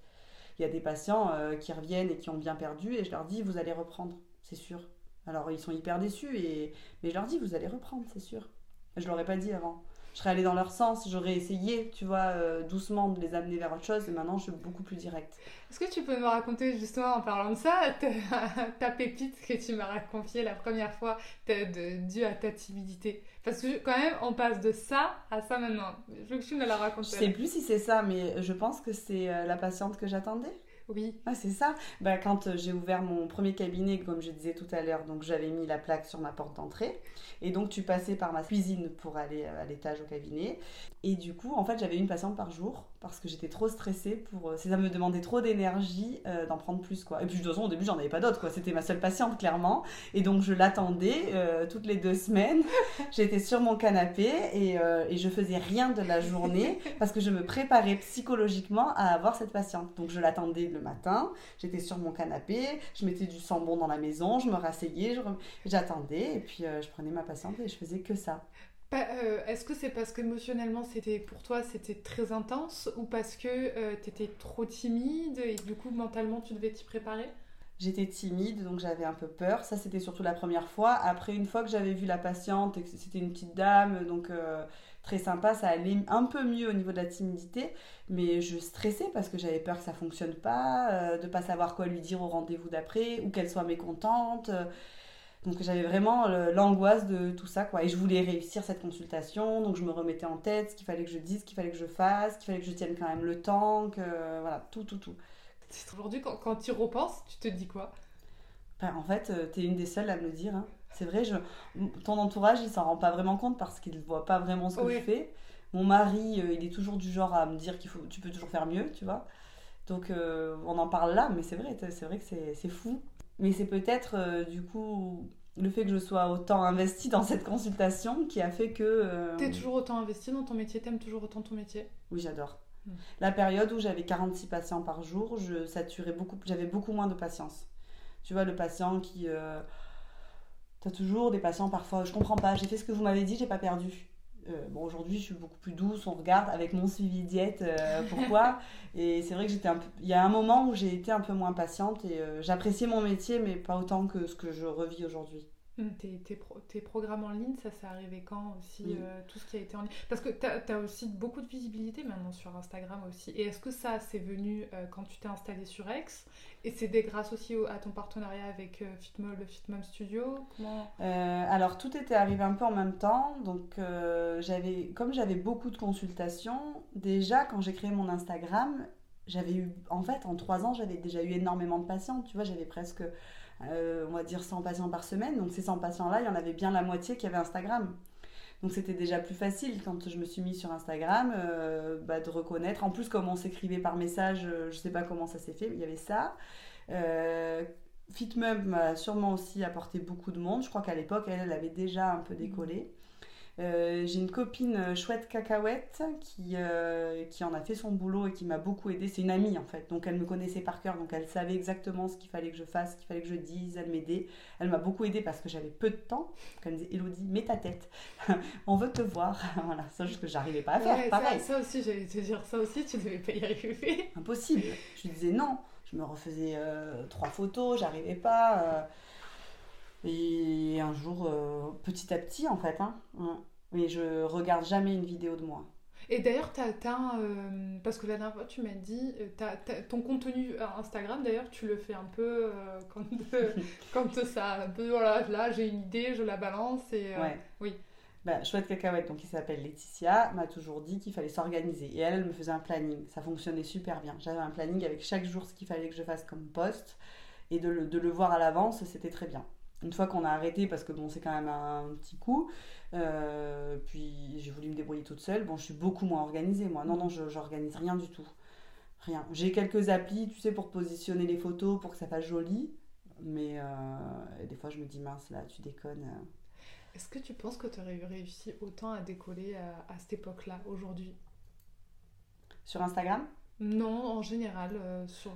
Il y a des patients euh, qui reviennent et qui ont bien perdu, et je leur dis, vous allez reprendre, c'est sûr. Alors ils sont hyper déçus, et... mais je leur dis, vous allez reprendre, c'est sûr. Je ne l'aurais pas dit avant. Je serais allée dans leur sens, j'aurais essayé, tu vois, euh, doucement de les amener vers autre chose, et maintenant je suis beaucoup plus directe. Est-ce que tu peux me raconter justement en parlant de ça, ta, pépite que tu m'as confiée la première fois, due à ta timidité? Parce que quand même, on passe de ça à ça maintenant. Je veux que tu me la racontes. Je sais plus si c'est ça, mais je pense que c'est euh, la patiente que j'attendais. Oui. Ah, c'est ça. Bah, quand euh, j'ai ouvert mon premier cabinet, comme je disais tout à l'heure, donc j'avais mis la plaque sur ma porte d'entrée. Et donc tu passais par ma cuisine pour aller euh, à l'étage au cabinet. Et du coup, en fait, j'avais une patiente par jour parce que j'étais trop stressée pour. Euh, ça me demandait trop d'énergie euh, d'en prendre plus, quoi. Et puis, de toute façon, au début, j'en avais pas d'autres, quoi. C'était ma seule patiente, clairement. Et donc, je l'attendais euh, toutes les deux semaines. J'étais sur mon canapé et, et, je faisais rien de la journée parce que je me préparais psychologiquement à avoir cette patiente. Donc, je l'attendais le matin. J'étais sur mon canapé. Je mettais du sambon dans la maison. Je me rasseyais. J'attendais. Et puis, je prenais ma patiente et je faisais que ça. Euh, est-ce que c'est parce qu'émotionnellement c'était pour toi c'était très intense ou parce que euh, tu étais trop timide et du coup mentalement tu devais t'y préparer? J'étais timide donc j'avais un peu peur. Ça c'était surtout la première fois. Après une fois que j'avais vu la patiente et que c'était une petite dame donc euh, très sympa, ça allait un peu mieux au niveau de la timidité. Mais je stressais parce que j'avais peur que ça fonctionne pas, de pas savoir quoi lui dire au rendez-vous d'après ou qu'elle soit mécontente. Donc j'avais vraiment l'angoisse de tout ça, quoi. Et je voulais réussir cette consultation, donc je me remettais en tête ce qu'il fallait que je dise, ce qu'il fallait que je fasse, qu'il fallait que je tienne quand même le temps, que voilà, tout, tout, tout. Aujourd'hui, quand, quand tu repenses, tu te dis quoi? Ben, En fait, euh, tu es une des seules à me le dire. Hein. C'est vrai, je... ton entourage, il s'en rend pas vraiment compte parce qu'il ne voit pas vraiment ce que je fais. Mon mari, euh, il est toujours du genre à me dire qu'il faut, tu peux toujours faire mieux, tu vois. Donc euh, on en parle là, mais c'est vrai, c'est vrai que c'est fou. Mais c'est peut-être euh, du coup le fait que je sois autant investie dans cette consultation qui a fait que. Euh... T'es toujours autant investie dans ton métier T'aimes toujours autant ton métier Oui, j'adore. Hmm. La période où j'avais 46 patients par jour, je saturais beaucoup, j'avais beaucoup moins de patience. Tu vois, le patient qui. Euh... T'as toujours des patients parfois, je comprends pas, j'ai fait ce que vous m'avez dit, j'ai pas perdu. Euh, bon, aujourd'hui, je suis beaucoup plus douce, on regarde avec mon suivi diète, euh, pourquoi. et c'est vrai que j'étais un peu... Il y a un moment où j'ai été un peu moins patiente et euh, j'appréciais mon métier, mais pas autant que ce que je revis aujourd'hui. Mmh. Tes, programmes en ligne, ça s'est arrivé quand aussi Tout ce qui a été en ligne? Parce que tu as, aussi beaucoup de visibilité maintenant sur Instagram aussi. Et est-ce que ça, c'est venu quand tu t'es installé sur X? Et c'est grâce aussi à ton partenariat avec euh, Fitmol, le Fitmom Studio? Euh, Alors tout était arrivé un peu en même temps. Donc euh, j'avais, comme j'avais beaucoup de consultations, déjà quand j'ai créé mon Instagram, j'avais eu, en fait, en trois ans, j'avais déjà eu énormément de patients. Tu vois, j'avais presque, on va dire, 100 patients par semaine. Donc ces 100 patients-là, il y en avait bien la moitié qui avaient Instagram. Donc c'était déjà plus facile quand je me suis mise sur Instagram euh, bah, de reconnaître. En plus, comme on s'écrivait par message, euh, je ne sais pas comment ça s'est fait, il y avait ça. Euh, Fitmub m'a sûrement aussi apporté beaucoup de monde. Je crois qu'à l'époque, elle, avait déjà un peu décollé. Euh, j'ai une copine euh, chouette cacahuète qui, euh, qui en a fait son boulot et qui m'a beaucoup aidé. C'est une amie en fait, donc elle me connaissait par cœur, donc elle savait exactement ce qu'il fallait que je fasse, ce qu'il fallait que je dise, elle m'aidait. Elle m'a beaucoup aidé parce que j'avais peu de temps. elle me disait Elodie, mets ta tête, on veut te voir. voilà, ça ce que j'arrivais pas à faire. pareil. Ça, aussi, j'allais te dire ça aussi, tu devais pas y arriver. Impossible. Je lui disais non. Je me refaisais trois photos, j'arrivais pas. Et un jour, petit à petit, en fait, hein, mais je regarde jamais une vidéo de moi. Et d'ailleurs, tu as, euh, parce que la dernière fois, tu m'as dit, euh, ton contenu Instagram, d'ailleurs, tu le fais un peu euh, quand, quand ça, un peu, voilà, là, j'ai une idée, je la balance et... ouais. Oui. Bah, Chouette Cacahuète, donc qui s'appelle Laetitia, m'a toujours dit qu'il fallait s'organiser. Et elle, elle me faisait un planning. Ça fonctionnait super bien. J'avais un planning avec chaque jour ce qu'il fallait que je fasse comme poste. Et de le, de le voir à l'avance, c'était très bien. Une fois qu'on a arrêté, parce que bon, c'est quand même un petit coup, euh, puis j'ai voulu me débrouiller toute seule. Bon, je suis beaucoup moins organisée, moi. Non, non, je n'organise rien du tout. Rien. J'ai quelques applis, tu sais, pour positionner les photos, pour que ça fasse joli. Mais euh, des fois, je me dis, mince, là, tu déconnes. Est-ce que tu penses que tu aurais réussi autant à décoller à, cette époque-là, aujourd'hui? Sur Instagram? Non, en général. Euh, sur,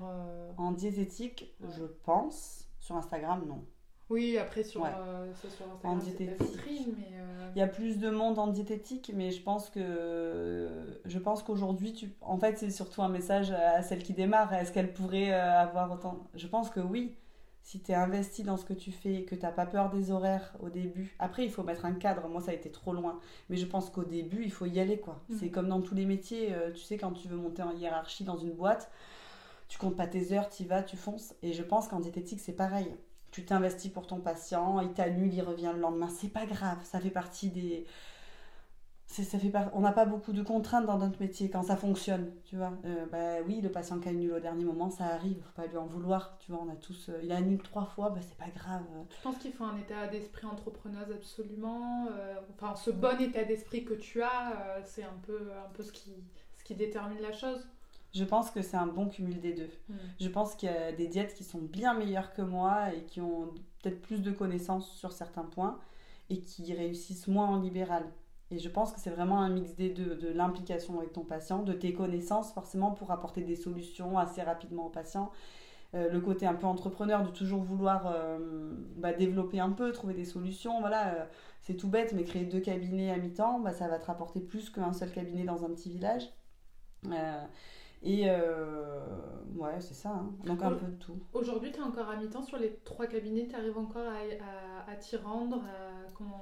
En diététique, je pense. Sur Instagram, non. Oui, après sur, euh, sur Instagram, en diététique. mais euh, Il y a plus de monde en diététique, mais je pense que je pense qu'aujourd'hui, tu... en fait, c'est surtout un message à celle qui démarre. Est-ce qu'elle pourrait euh, avoir autant Je pense que oui. si tu es investi dans ce que tu fais, que tu n'as pas peur des horaires au début, après il faut mettre un cadre, moi ça a été trop loin, mais je pense qu'au début il faut y aller quoi. Mm. C'est comme dans tous les métiers, euh, tu sais quand tu veux monter en hiérarchie dans une boîte, tu comptes pas tes heures, tu y vas, tu fonces, et je pense qu'en diététique c'est pareil. Tu t'investis pour ton patient, il t'annule, il revient le lendemain, c'est pas grave, ça fait partie des... Ça fait par- On n'a pas beaucoup de contraintes dans notre métier quand ça fonctionne, tu vois. Euh, bah oui, le patient qui annule au dernier moment, ça arrive, faut pas lui en vouloir, tu vois. On a tous, euh, il annule trois fois, bah c'est pas grave. Je pense qu'il faut un état d'esprit entrepreneuse absolument. euh, enfin, ce bon état d'esprit que tu as, c'est un peu, un peu ce, qui, ce qui détermine la chose. Je pense que c'est un bon cumul des deux. Je pense qu'il y a des diètes qui sont bien meilleures que moi et qui ont peut-être plus de connaissances sur certains points et qui réussissent moins en libéral. Et je pense que c'est vraiment un mix des deux, de l'implication avec ton patient, de tes connaissances forcément pour apporter des solutions assez rapidement au patient. Euh, le côté un peu entrepreneur de toujours vouloir euh, bah, développer un peu, trouver des solutions. Voilà, euh, c'est tout bête, mais créer deux cabinets à mi-temps, bah, ça va te rapporter plus qu'un seul cabinet dans un petit village. Euh, et euh, ouais, c'est ça. hein. Donc un peu de tout. Aujourd'hui, tu es encore à mi-temps sur les trois cabinets, tu arrives encore à, à, à t'y rendre à- comment...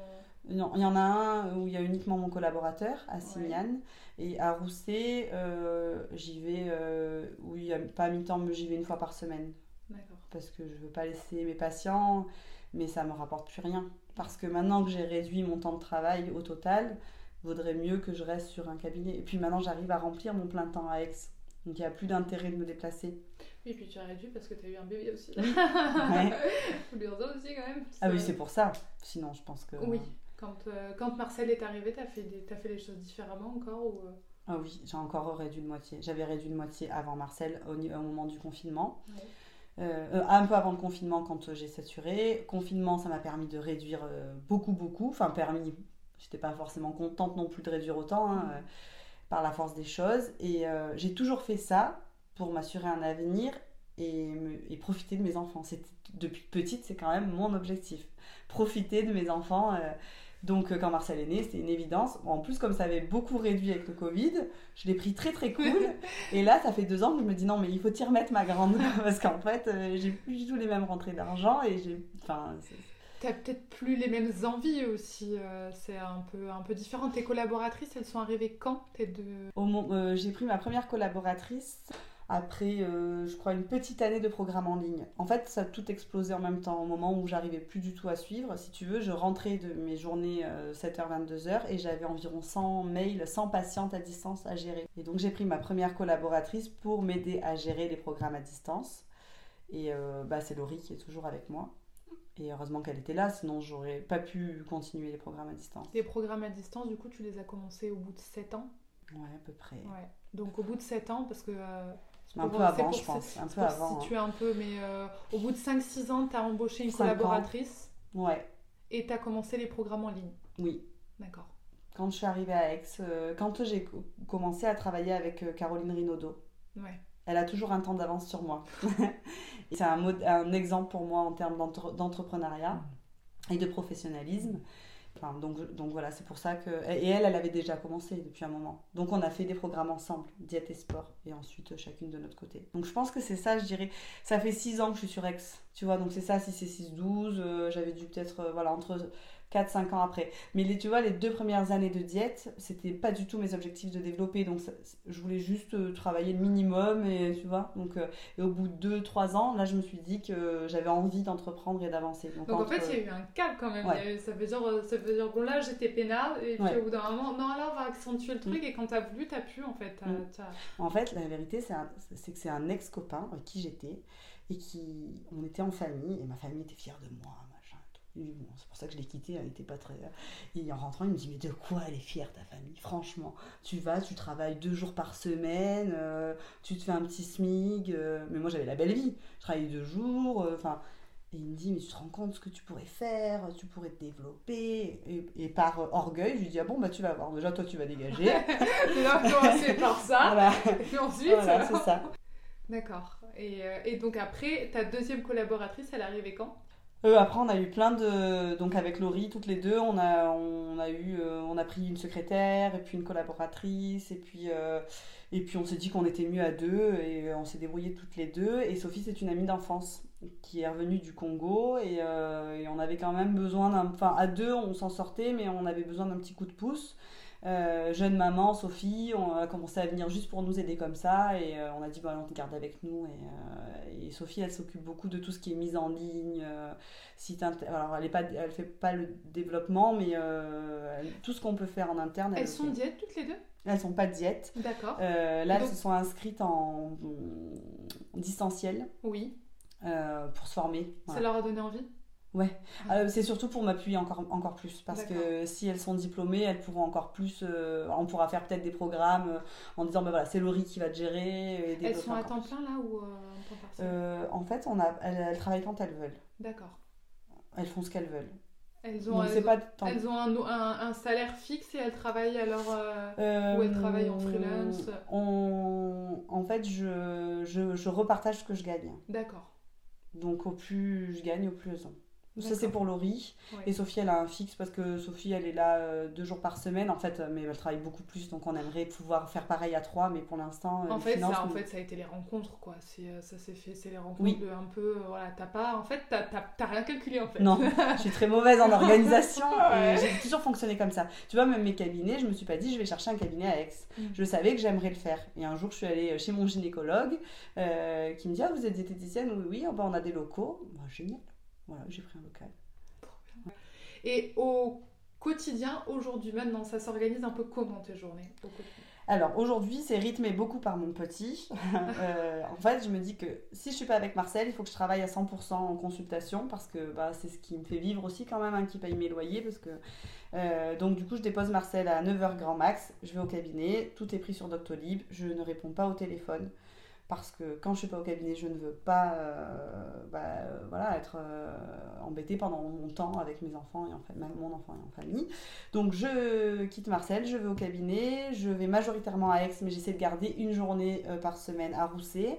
Non, il y en a un où il y a uniquement mon collaborateur, à Signane. Et à Rousset, euh, j'y vais, euh, où il n'y a pas à mi-temps, mais j'y vais une fois par semaine. D'accord. Parce que je veux pas laisser mes patients, mais ça me rapporte plus rien. Parce que maintenant que j'ai réduit mon temps de travail au total, vaudrait mieux que je reste sur un cabinet. Et puis maintenant, j'arrive à remplir mon plein temps à Aix. Donc il n'y a plus d'intérêt de me déplacer. Oui, puis tu as réduit parce que tu as eu un bébé aussi. Oui. Faut lui dire aussi quand même. Ah oui, Ça- c'est pour ça. Sinon, je pense que. Oui. Quand, euh, quand Marcel est arrivé, tu as, fait des- t'as fait les choses différemment encore ou... euh, Ah oui, j'ai encore réduit de moitié. J'avais réduit de moitié avant Marcel, au, moment du confinement. Ouais. Euh, un peu avant le confinement, quand j'ai saturé. Confinement, ça m'a permis de réduire beaucoup, beaucoup. Enfin, permis, j'étais pas forcément contente non plus de réduire autant, hein, euh, par la force des choses. Et euh, j'ai toujours fait ça pour m'assurer un avenir et, me- et profiter de mes enfants. Depuis petite, c'est quand même mon objectif. Profiter de mes enfants. euh, donc, euh, quand Marcel est né, c'était une évidence. Bon, en plus, comme ça avait beaucoup réduit avec le Covid, je l'ai pris très très cool. Et là, ça fait deux ans que je me dis non, mais il faut t'y remettre, ma grande. Parce qu'en fait, euh, j'ai plus du tout les mêmes rentrées d'argent et j'ai. Enfin, c'est- T'as peut-être plus les mêmes envies aussi, euh, c'est un peu, un peu différent. Tes collaboratrices, elles sont arrivées quand tes mo- euh, j'ai pris ma première collaboratrice après, euh, je crois, une petite année de programme en ligne. En fait, ça a tout explosé en même temps, au moment où j'arrivais plus du tout à suivre. Si tu veux, je rentrais de mes journées 7h-22h et j'avais environ 100 mails, 100 patientes à distance à gérer. Et donc, j'ai pris ma première collaboratrice pour m'aider à gérer les programmes à distance. Et bah, c'est Laurie qui est toujours avec moi. Et heureusement qu'elle était là, sinon j'aurais pas pu continuer les programmes à distance. Les programmes à distance, du coup, tu les as commencés au bout de 7 ans? Ouais, à peu près. Ouais. Donc au bout de 7 ans, parce que... euh, Un peu avant, je pense. Un peu avant. hein. situer un peu, mais euh, au bout de 5-6 ans, tu as embauché une ans. collaboratrice hein. Ouais, et tu as commencé les programmes en ligne. oui. D'accord. Quand je suis arrivée à Aix, euh, quand j'ai co- commencé à travailler avec euh, Caroline Rinaudot, Ouais. Elle a toujours un temps d'avance sur moi. C'est un, un exemple pour moi en termes d'entre- d'entrepreneuriat et de professionnalisme. Enfin, donc, donc voilà, c'est pour ça que. Et elle, elle avait déjà commencé depuis un moment. Donc on a fait des programmes ensemble, diète et sport, et ensuite euh, chacune de notre côté. Donc je pense que c'est ça, je dirais. Ça fait 6 ans que je suis sur Aix, tu vois, donc c'est ça, si c'est 6-12, euh, j'avais dû peut-être, euh, voilà, entre 4-5 ans après. Mais les, tu vois, les deux premières années de diète, c'était pas du tout mes objectifs de développer. Donc, ça- je voulais juste euh, travailler le minimum, et tu vois. Donc, euh, et au bout de 2-3 ans, là, je me suis dit que j'avais envie d'entreprendre et d'avancer. Donc, Donc en fait, il y a eu un cap quand même. Ouais. Eu- Ça, veut dire, ça veut dire, bon là, j'étais peinard, et puis Ouais. au bout d'un moment, non, là, on va accentuer le truc, et quand t'as voulu, t'as pu en fait. T'as- Mm. t'as- En fait, la vérité, c'est un- c'est que c'est un ex-copain avec qui j'étais et qui. On était en famille et ma famille était fière de moi, machin. bon, c'est pour ça que je l'ai quitté, elle n'était pas très. Et en rentrant, il me dit Mais de quoi elle est fière, ta famille? Franchement, tu vas, tu travailles deux jours par semaine, euh, tu te fais un petit SMIG. euh, mais moi, j'avais la belle vie. Je travaillais deux jours, euh, enfin. et il me dit, mais tu te rends compte ce que tu pourrais faire, tu pourrais te développer. Et, et par orgueil, je lui dis, ah bon, bah tu vas voir, déjà toi tu vas dégager. Tu dois commencer par ça, voilà, et puis ensuite. voilà c'est ça. D'accord. Et, euh, et donc après, ta deuxième collaboratrice, elle est arrivée quand? Euh, après, on a eu plein de. Donc, avec Laurie, toutes les deux, on a, on a, eu, euh, on a pris une secrétaire, et puis une collaboratrice, et puis, euh, et puis on s'est dit qu'on était mieux à deux, et on s'est débrouillé toutes les deux. Et Sophie, c'est une amie d'enfance. qui est revenu du Congo et, et on avait quand même besoin d'un. Enfin, à deux, on s'en sortait, mais on avait besoin d'un petit coup de pouce. Euh, jeune maman, Sophie, on a commencé à venir juste pour nous aider comme ça et euh, on a dit bah, on te garde avec nous et, euh, Sophie elle s'occupe beaucoup de tout ce qui est mise en ligne, site alors elle est pas, elle fait pas le développement mais tout ce qu'on peut faire en interne. elles sont diètes toutes les deux? Elles sont pas diètes. D'accord. là elles se sont inscrites en, distanciel. Oui. pour se former. Ça leur a donné envie? Ouais, euh, c'est surtout pour m'appuyer encore, encore plus parce que si elles sont diplômées, elles pourront encore plus. Euh, on pourra faire peut-être des programmes euh, en disant ben voilà, c'est Laurie qui va te gérer. elles sont à temps plein là ou en temps partiel? En fait, on a, elles, travaillent quand elles veulent. D'accord. Elles font ce qu'elles veulent. Elles ont, elles, pas elles ont un, un, salaire fixe et elles travaillent alors ou elles travaillent en freelance? on, En fait, je, je, je repartage ce que je gagne. D'accord. Donc au plus je gagne, au plus elles ont. Ça, c'est pour Laurie. Et Sophie, elle a un fixe parce que Sophie, elle est là euh, deux jours par semaine, en fait, mais elle travaille beaucoup plus, donc on aimerait pouvoir faire pareil à trois, mais pour l'instant. Euh, en, fait, ça, en fait, ça a été les rencontres, quoi. Euh, ça s'est fait, c'est les rencontres oui. un peu. voilà, t'as pas. En fait, t'as rien calculé, en fait. Non, je suis très mauvaise en organisation. J'ai toujours fonctionné comme ça. Tu vois, même mes cabinets, je me suis pas dit, je vais chercher un cabinet à Aix. Mm. Je savais que j'aimerais le faire. Et un jour, je suis allée chez mon gynécologue qui me dit Ah, vous êtes diététicienne? Oui, oui, oh, bah, on a des locaux. Bah, génial. Voilà, j'ai pris un local. Et au quotidien, aujourd'hui, maintenant, ça s'organise un peu comment tes journées alors aujourd'hui, c'est rythmé beaucoup par mon petit. Euh, en fait, je me dis que si je suis pas avec Marcel, il faut que je travaille à 100% en consultation parce que bah, c'est ce qui me fait vivre aussi quand même, hein, qui paye mes loyers. Parce que, euh, donc du coup, je dépose Marcel à 9h grand max, je vais au cabinet, tout est pris sur Doctolib, je ne réponds pas au téléphone parce que quand je suis pas au cabinet, je ne veux pas euh, bah, voilà, être euh, embêtée pendant mon temps avec mes enfants et en fait, mon enfant et en famille. Donc je quitte Marcel, je vais au cabinet, je vais majoritairement à Aix, mais j'essaie de garder une journée euh, par semaine à Rousset.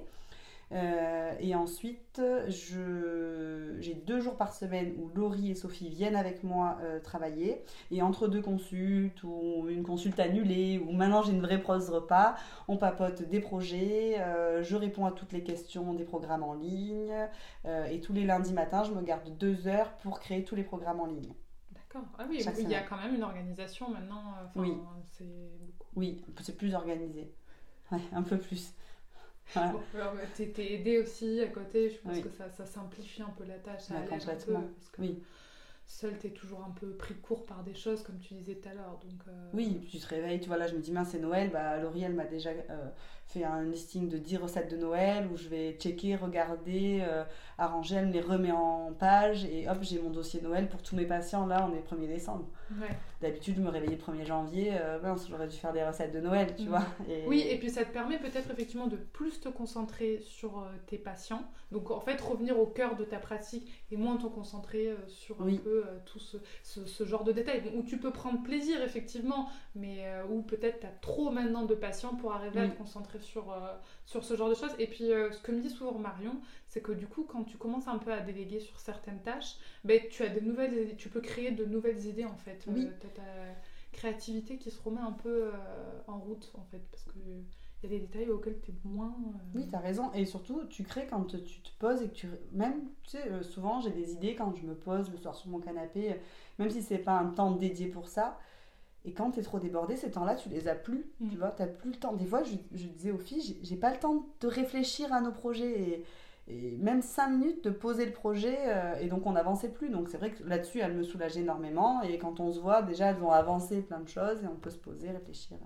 Euh, et ensuite, j'ai deux jours par semaine où Laurie et Sophie viennent avec moi euh, travailler. Et entre deux consultes ou une consulte annulée ou maintenant j'ai une vraie prose repas, on papote des projets, euh, je réponds à toutes les questions des programmes en ligne. et tous les lundis matins, je me garde deux heures pour créer tous les programmes en ligne. D'accord. Ah oui, il y a quand même une organisation maintenant. oui. Oui, c'est plus organisé. Ouais, un peu plus. Bon, t'es aidé aussi à côté, je pense que ça, ça, simplifie un peu la tâche, ça allège un peu. Parce que oui. Seul, t'es toujours un peu pris court par des choses, comme tu disais tout à l'heure. Donc, euh, Oui, tu te réveilles, tu vois, là je me dis, mince, c'est Noël, bah, Laurie, elle m'a déjà euh, fait un listing de 10 recettes de Noël où je vais checker, regarder, euh, arranger, elle me les remet en page et hop, j'ai mon dossier Noël pour tous mes patients. Là, on est 1er décembre. D'habitude, je me réveillais le 1er janvier, euh, j'aurais dû faire des recettes de Noël, tu mm. vois. Oui, et puis ça te permet peut-être effectivement de plus te concentrer sur euh, tes patients. Donc en fait, revenir au cœur de ta pratique et moins te concentrer sur un peu tout ce, ce, genre de détails. où tu peux prendre plaisir effectivement, mais où peut-être tu as trop maintenant de patients pour arriver à te concentrer sur, euh, sur ce genre de choses. Et puis, euh, ce que me dit souvent Marion, c'est que du coup, quand tu commences un peu à déléguer sur certaines tâches, ben, tu as de nouvelles tu peux créer de nouvelles idées en fait. Euh, tu as ta créativité qui se remet un peu en route en fait, parce que il y a des détails auxquels tu es moins. Oui, tu as raison. Et surtout, tu crées quand tu te poses et que tu. Même, tu sais, souvent j'ai des idées quand je me pose le soir sur mon canapé, même si c'est pas un temps dédié pour ça. Et quand tu es trop débordé, ces temps-là, tu les as plus. Tu mm. vois, tu plus le temps. Des fois, je, je disais aux filles, j'ai pas le temps de réfléchir à nos projets. Et, même cinq minutes de poser le projet. Euh, et donc, on n'avançait plus. Donc, c'est vrai que là-dessus, elles me soulagent énormément. Et quand on se voit, déjà, elles ont avancé plein de choses. Et on peut se poser, réfléchir.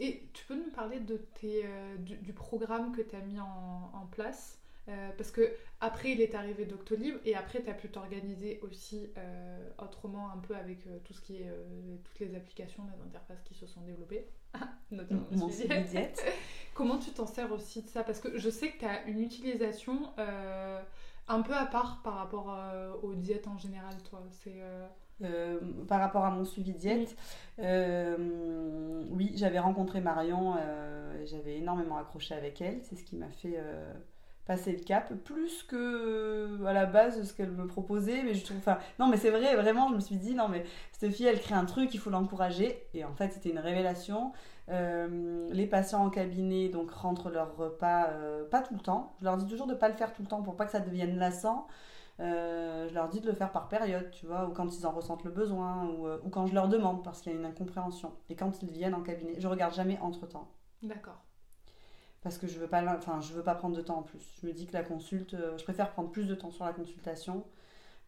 Et tu peux nous parler de tes, euh, du, programme que tu as mis en, en place? Euh, parce que après il est arrivé Doctolib et après tu as pu t'organiser aussi euh, autrement un peu avec euh, tout ce qui est toutes les applications, les interfaces qui se sont développées, notamment mon Comment tu t'en sers aussi de ça? Parce que je sais que tu as une utilisation un peu à part par rapport aux diètes en général, toi. C'est par rapport à mon suivi diète, oui, j'avais rencontré Marion, j'avais énormément accroché avec elle, c'est ce qui m'a fait passer le cap plus que à la base ce qu'elle me proposait mais je trouve enfin non mais c'est vrai vraiment je me suis dit non mais cette fille elle crée un truc il faut l'encourager. Et en fait c'était une révélation. Euh, les patients en cabinet donc rentrent leur repas euh, pas tout le temps. Je leur dis toujours de pas le faire tout le temps pour pas que ça devienne lassant. Euh, je leur dis de le faire par période, tu vois, ou quand ils en ressentent le besoin, ou, ou quand je leur demande parce qu'il y a une incompréhension. Et quand ils viennent en cabinet, je regarde jamais entre temps. D'accord parce que je veux pas enfin je veux pas prendre de temps en plus. Je me dis que la consulte euh, je préfère prendre plus de temps sur la consultation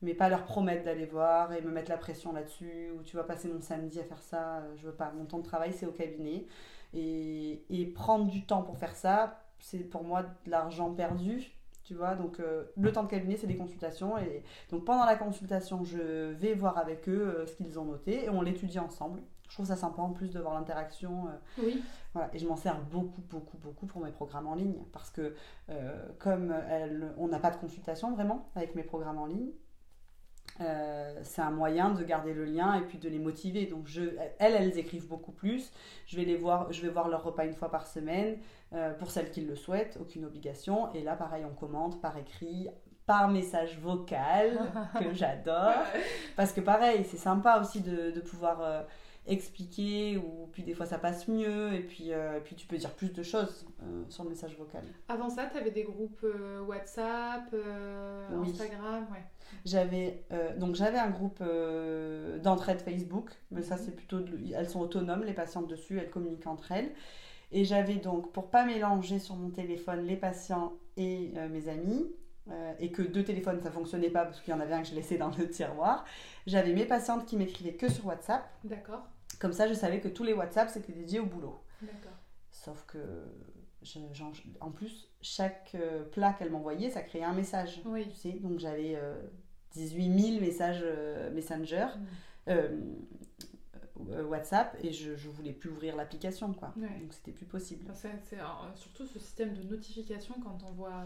mais pas leur promettre d'aller voir et me mettre la pression là-dessus ou tu vas passer mon samedi à faire ça euh, je veux pas. Mon temps de travail c'est au cabinet. Et, et, prendre du temps pour faire ça c'est pour moi de l'argent perdu tu vois. Donc euh, le temps de cabinet c'est des consultations et donc pendant la consultation je vais voir avec eux ce qu'ils ont noté et on l'étudie ensemble je trouve ça sympa en plus de voir l'interaction. Euh, oui. Voilà. Et je m'en sers beaucoup, beaucoup, beaucoup pour mes programmes en ligne. Parce que euh, comme elle, on n'a pas de consultation vraiment avec mes programmes en ligne, euh, c'est un moyen de garder le lien et puis de les motiver. Donc je, elles, elles écrivent beaucoup plus. Je vais les voir, je vais voir leur repas une fois par semaine pour celles qui le souhaitent, aucune obligation. Et là, pareil, on commente par écrit, par message vocal que j'adore. Parce que pareil, c'est sympa aussi de, de pouvoir expliquer ou puis des fois ça passe mieux et puis, euh, puis tu peux dire plus de choses euh, sur le message vocal. Avant ça, tu avais des groupes euh, WhatsApp, Instagram, ouais. J'avais donc j'avais un groupe d'entraide Facebook, mais ça mhm. c'est plutôt elles sont autonomes les patientes dessus, elles communiquent entre elles. Et j'avais donc pour pas mélanger sur mon téléphone les patients et mes amis, et que deux téléphones ça fonctionnait pas parce qu'il y en avait un que je laissais dans le tiroir. J'avais mes patientes qui m'écrivaient que sur WhatsApp. D'accord. Comme ça, je savais que tous les WhatsApp, c'était dédié au boulot. Sauf que, en plus, chaque euh, plat qu'elle m'envoyait, ça créait un message. Oui. Tu sais, donc j'avais 18 euh, 000 messages euh, Messenger. Mm. WhatsApp et je, je voulais plus ouvrir l'application quoi donc c'était plus possible c'est, surtout ce système de notification quand on voit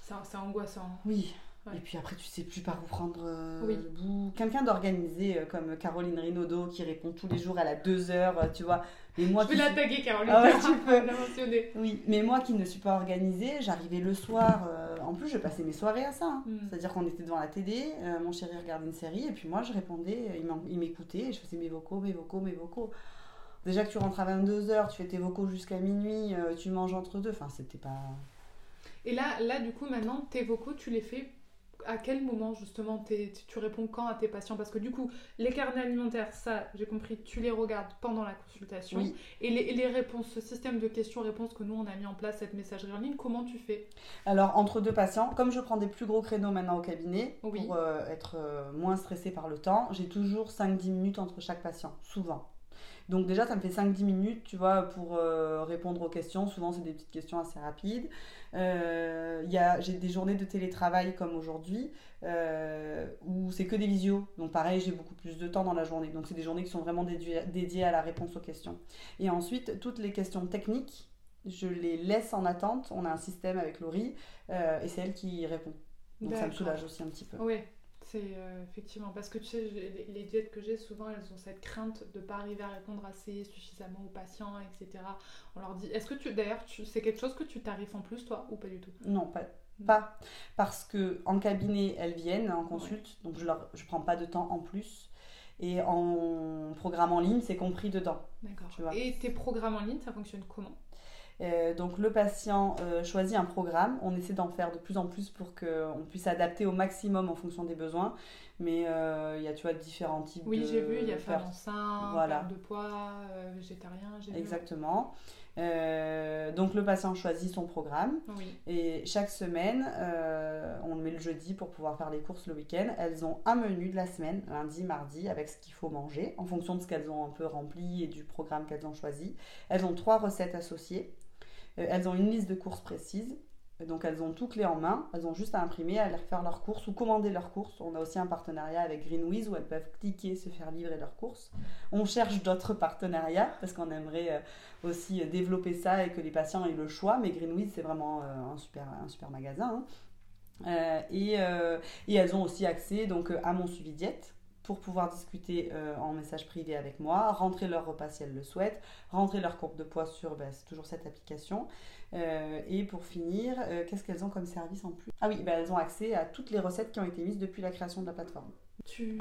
c'est, angoissant oui et puis après, tu sais plus par où prendre euh, le bout. Quelqu'un d'organisé euh, comme Caroline Rinaudot qui répond tous les jours à la 2 heures, euh, tu vois. Mais moi je peux la taguer, Caroline. Ah tu peux. mentionner. Oui, mais moi qui ne suis pas organisée, j'arrivais le soir. en plus, je passais mes soirées à ça. Hein. Hmm. C'est-à-dire qu'on était devant la télé, mon chéri regardait une série, et puis moi je répondais, il m'écoutait, et je faisais mes vocaux, mes vocaux, mes vocaux. Déjà que tu rentres à 22h, tu fais tes vocaux jusqu'à minuit, tu manges entre deux. Enfin, c'était pas. Et là, là, du coup, maintenant, tes vocaux, tu les fais à quel moment justement tu réponds quand à tes patients? Parce que du coup, les carnets alimentaires, ça, j'ai compris, tu les regardes pendant la consultation. Et, les, réponses, ce système de questions-réponses que nous, on a mis en place, cette messagerie en ligne, comment tu fais? Alors, entre deux patients, comme je prends des plus gros créneaux maintenant au cabinet, pour euh, être euh, moins stressée par le temps, j'ai toujours 5-10 minutes entre chaque patient, souvent. Donc déjà, ça me fait 5-10 minutes, tu vois, pour euh, répondre aux questions. Souvent, c'est des petites questions assez rapides. Euh, j'ai des journées de télétravail comme aujourd'hui, euh, où c'est que des visios. Donc pareil, j'ai beaucoup plus de temps dans la journée. Donc c'est des journées qui sont vraiment dédiées à la réponse aux questions. Et ensuite, toutes les questions techniques, je les laisse en attente. On a un système avec Laurie, et c'est elle qui répond. Donc ça me soulage aussi un petit peu. Oui. C'est euh, effectivement parce que tu sais, les, diètes que j'ai, souvent elles ont cette crainte de ne pas arriver à répondre assez suffisamment aux patients, etc. On leur dit. Est-ce que tu, d'ailleurs, c'est quelque chose que tu tarifes en plus, toi, ou pas du tout? Non, pas. Pas. Parce que en cabinet, elles viennent en consulte, donc je ne je prends pas de temps en plus. Et en programme en ligne, c'est compris dedans. D'accord. Et tes programmes en ligne, ça fonctionne comment? Euh, donc le patient euh, choisit un programme, on essaie d'en faire de plus en plus pour qu'on puisse adapter au maximum en fonction des besoins. Mais euh, il y a tu vois différents types oui, j'ai vu, il y a femme enceinte, voilà. de poids, végétarien. Exactement. donc le patient choisit son programme et chaque semaine, on le met le jeudi pour pouvoir faire les courses le week-end. Elles ont un menu de la semaine, lundi, mardi, avec ce qu'il faut manger en fonction de ce qu'elles ont un peu rempli et du programme qu'elles ont choisi. Elles ont trois recettes associées. Euh, elles ont une liste de courses précise. Donc elles ont tout clé en main, elles ont juste à imprimer, à aller faire leurs courses ou commander leurs courses. On a aussi un partenariat avec Greenwiz où elles peuvent cliquer, se faire livrer leurs courses. On cherche d'autres partenariats parce qu'on aimerait euh, aussi développer ça et que les patients aient le choix. Mais Greenwiz c'est vraiment euh, un, super, un super magasin. Hein. et, et, elles ont aussi accès donc à mon suivi diète pour pouvoir discuter euh, en message privé avec moi, rentrer leur repas si elles le souhaitent, rentrer leur courbe de poids sur, ben, toujours cette application. Euh, et pour finir, euh, qu'est-ce qu'elles ont comme service en plus? Ah oui, ben, elles ont accès à toutes les recettes qui ont été mises depuis la création de la plateforme. Tu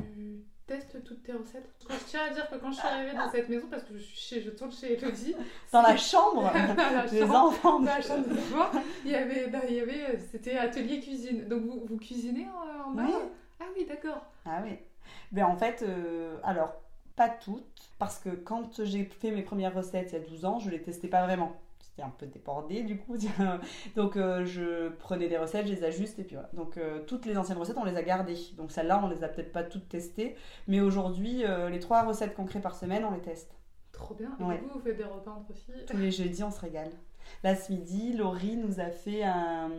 testes toutes tes recettes? Je tiens à dire que quand je suis arrivée dans cette maison, parce que je, suis chez, je tourne chez Elodie. Dans la chambre des enfants. Dans la chambre des enfants, il y avait, bah, il y avait c'était atelier cuisine. Donc vous, vous cuisinez en, en bas? Oui. Ah oui, d'accord. Ah oui. Ben en fait, euh, alors, pas toutes, parce que quand j'ai fait mes premières recettes il y a 12 ans, je les testais pas vraiment. C'était un peu débordé du coup. Donc euh, je prenais des recettes, je les ajuste et puis voilà. Donc euh, toutes les anciennes recettes, on les a gardées. Donc celles-là, on les a peut-être pas toutes testées. Mais aujourd'hui, les trois recettes qu'on crée par semaine, on les teste. Trop bien. Et Ouais. du coup, vous faites des repas entre filles Tous les jeudis, on se régale. Là, ce midi, Laurie nous a fait un.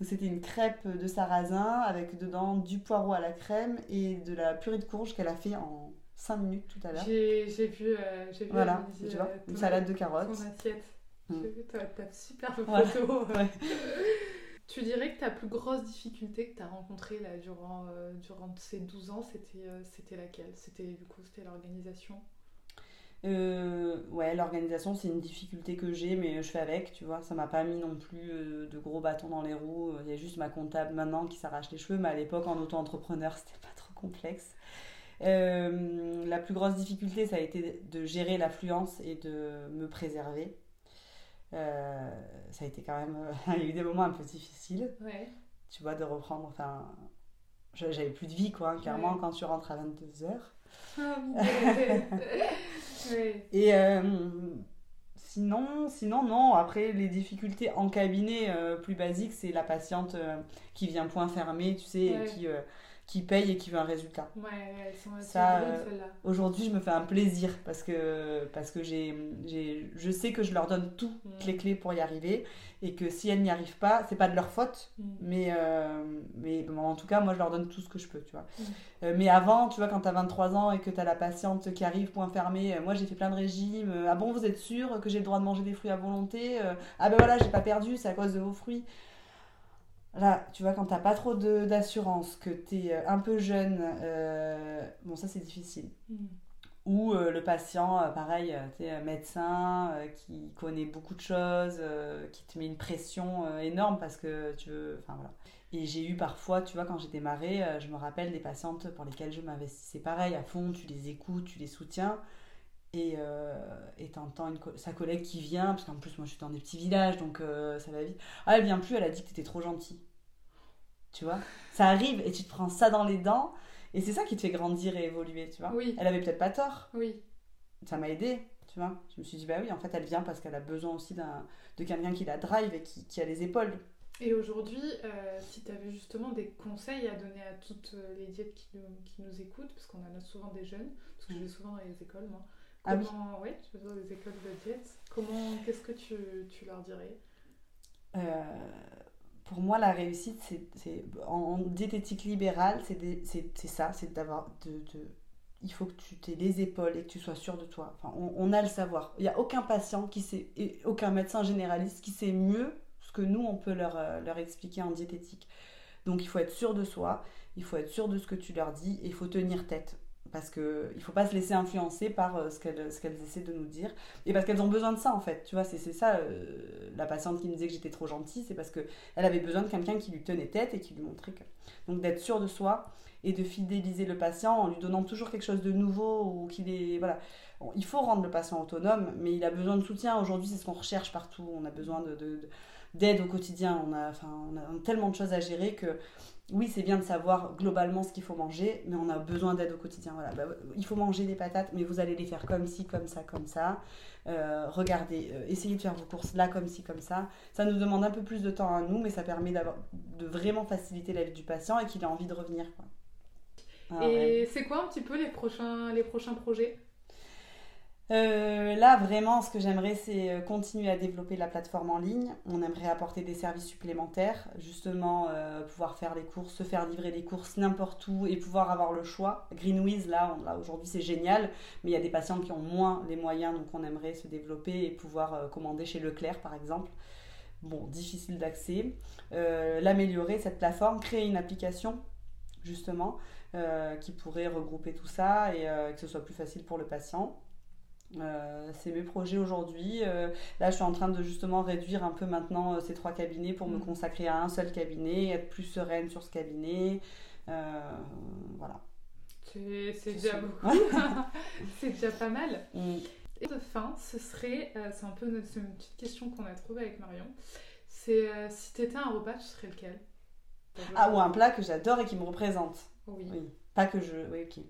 C'était une crêpe de sarrasin avec dedans du poireau à la crème et de la purée de courge qu'elle a fait en 5 minutes tout à l'heure. J'ai vu, euh, vu Voilà, midi, tu vois, euh, une salade de carottes. Ton assiette. Mm. J'ai vu ta, ta superbe Ouais, photo. ouais. Tu dirais que ta plus grosse difficulté que tu as rencontrée là, durant, euh, durant ces 12 ans, c'était euh, c'était laquelle? C'était du coup c'était l'organisation? Euh, ouais, l'organisation, c'est une difficulté que j'ai, mais je fais avec, tu vois. Ça m'a pas mis non plus euh, de gros bâtons dans les roues. Il y a juste ma comptable maintenant qui s'arrache les cheveux, mais à l'époque, en auto-entrepreneur, c'était pas trop complexe. Euh, la plus grosse difficulté, ça a été de gérer l'affluence et de me préserver. Ça a été quand même. il y a eu des moments un peu difficiles, Ouais. tu vois, de reprendre. Enfin, j'avais plus de vie, quoi. Clairement, Ouais. quand tu rentres à 22h. Ah, Ouais. Et euh, sinon, sinon, non. Après, les difficultés en cabinet euh, plus basiques, c'est la patiente euh, qui vient point fermé, tu sais, Ouais. et qui, euh, qui paye et qui veut un résultat. Ouais, elles sont elles sont Ça, drôles, euh. Aujourd'hui, je me fais un plaisir parce que, parce que j'ai, j'ai, je sais que je leur donne toutes les clés pour y arriver et que si elles n'y arrivent pas, c'est pas de leur faute. Mm. Mais, euh, mais bon, en tout cas, moi, je leur donne tout ce que je peux, tu vois. Mm. Euh, mais avant, tu vois, quand tu as 23 ans et que tu as la patiente qui arrive, point fermé, moi, j'ai fait plein de régimes. ah bon, vous êtes sûr que j'ai le droit de manger des fruits à volonté Ah ben voilà, j'ai pas perdu, c'est à cause de vos fruits. Là, tu vois, quand t'as pas trop d'assurance, que tu es un peu jeune, euh, bon, ça, c'est difficile. Mm. Ou euh, le patient, euh, pareil, euh, tu euh, médecin, euh, qui connaît beaucoup de choses, euh, qui te met une pression euh, énorme parce que tu veux. Enfin voilà. Et j'ai eu parfois, tu vois, quand j'ai démarré, euh, je me rappelle des patientes pour lesquelles je m'investissais pareil, à fond, tu les écoutes, tu les soutiens. Et euh, t'entends une co- sa collègue qui vient, parce qu'en plus, moi je suis dans des petits villages, donc euh, ça va vite. Ah, elle vient plus, elle a dit que t'étais trop gentil. Tu vois? Ça arrive et tu te prends ça dans les dents. Et c'est ça qui te fait grandir et évoluer, tu vois? Oui. Elle avait peut-être pas tort. Oui. Ça m'a aidé, tu vois? Je me suis dit, bah oui, en fait, elle vient parce qu'elle a besoin aussi de quelqu'un qui la drive et qui, qui a les épaules. Et aujourd'hui, euh, si tu avais justement des conseils à donner à toutes les diètes qui nous, qui nous écoutent, parce qu'on en a souvent des jeunes, parce que je vais souvent dans les écoles, moi. Ah oui. Comment, oui, je vais dans les écoles de diète. Comment, qu'est-ce que tu, tu leur dirais? Euh, pour moi, la réussite, c'est, c'est en, en diététique libérale, c'est, des- c'est, c'est ça, c'est d'avoir de, de- il faut que tu aies les épaules et que tu sois sûr de toi. Enfin, on, on a le savoir. Il n'y a aucun patient qui sait, et aucun médecin généraliste qui sait mieux ce que nous, on peut leur, euh, leur expliquer en diététique. Donc, il faut être sûr de soi, il faut être sûr de ce que tu leur dis et il faut tenir tête. Parce qu'il ne faut pas se laisser influencer par euh, ce qu'elles, qu'elles essaient de nous dire. Et parce qu'elles ont besoin de ça, en fait. Tu vois, c'est, ça, euh, la patiente qui me disait que j'étais trop gentille, c'est parce que elle avait besoin de quelqu'un qui lui tenait tête et qui lui montrait que. Donc d'être sûr de soi et de fidéliser le patient en lui donnant toujours quelque chose de nouveau ou qu'il est. Voilà. Il faut rendre le patient autonome, mais il a besoin de soutien. Aujourd'hui, c'est ce qu'on recherche partout. On a besoin de, de- de- d'aide au quotidien. On a, enfin, on a tellement de choses à gérer que. Oui, c'est bien de savoir globalement ce qu'il faut manger, mais on a besoin d'aide au quotidien. Voilà. Bah, il faut manger des patates, mais vous allez les faire comme ci, comme ça, comme ça. Euh, regardez, euh, essayez de faire vos courses là, comme ci, comme ça. Ça nous demande un peu plus de temps à nous, mais ça permet de vraiment faciliter la vie du patient et qu'il ait envie de revenir. Quoi. Ah, ouais. Et c'est quoi un petit peu les prochains, les prochains projets? Euh, là, vraiment, ce que j'aimerais, c'est euh, continuer à développer la plateforme en ligne. On aimerait apporter des services supplémentaires, justement, euh, pouvoir faire les courses, se faire livrer les courses n'importe où et pouvoir avoir le choix. Greenwiz, là, aujourd'hui, c'est génial, mais il y a des patients qui ont moins les moyens, donc on aimerait se développer et pouvoir commander chez Leclerc, par exemple. Bon, difficile d'accès. L'améliorer, cette plateforme, créer une application, justement, qui pourrait regrouper tout ça et que ce soit plus facile pour le patient. C'est mes projets aujourd'hui. là, je suis en train de justement réduire un peu maintenant ces trois cabinets pour me mm. consacrer à un seul cabinet, être plus sereine sur ce cabinet. voilà. C'est déjà beaucoup. c'est déjà pas mal. Mm. Et de fin, ce serait, euh, c'est un peu une petite question qu'on a trouvée avec Marion. C'est euh, si tu étais un repas, tu serais lequel? Ah, ou un plat que j'adore et qui me représente. Oui. Pas que je. Oui, ok.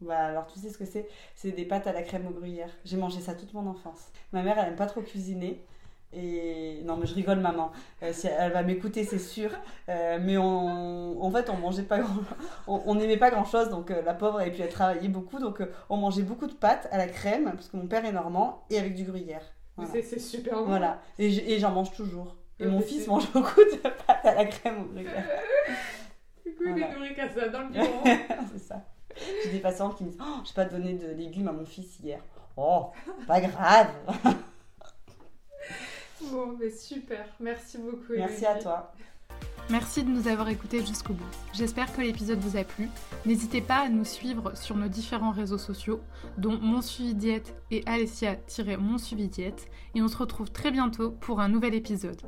Bah, alors tu sais ce que c'est? C'est des pâtes à la crème au gruyère. J'ai mangé ça toute mon enfance. Ma mère, elle aime pas trop cuisiner. Et non, mais je rigole, maman. Euh, si elle va m'écouter, c'est sûr. Euh, mais on, en fait, on mangeait pas grand, on n'aimait pas grand chose. Donc euh, la pauvre, et puis elle travaillait beaucoup. Donc on mangeait beaucoup de pâtes à la crème, parce que mon père est normand, et avec du gruyère. C'est super bon. Voilà. Et j'en mange toujours. Et mon fils mange beaucoup de pâtes à la crème au gruyère. voilà. ça dans le c'est ça. J'ai des patients qui me disent oh, Je n'ai pas donné de légumes à mon fils hier. Oh, pas grave Bon, mais super. Merci beaucoup. Merci à toi. Merci de nous avoir écoutés jusqu'au bout. J'espère que l'épisode vous a plu. N'hésitez pas à nous suivre sur nos différents réseaux sociaux, dont Mon Suivi Diète et Alessia-Mon Suivi Diète. Et on se retrouve très bientôt pour un nouvel épisode.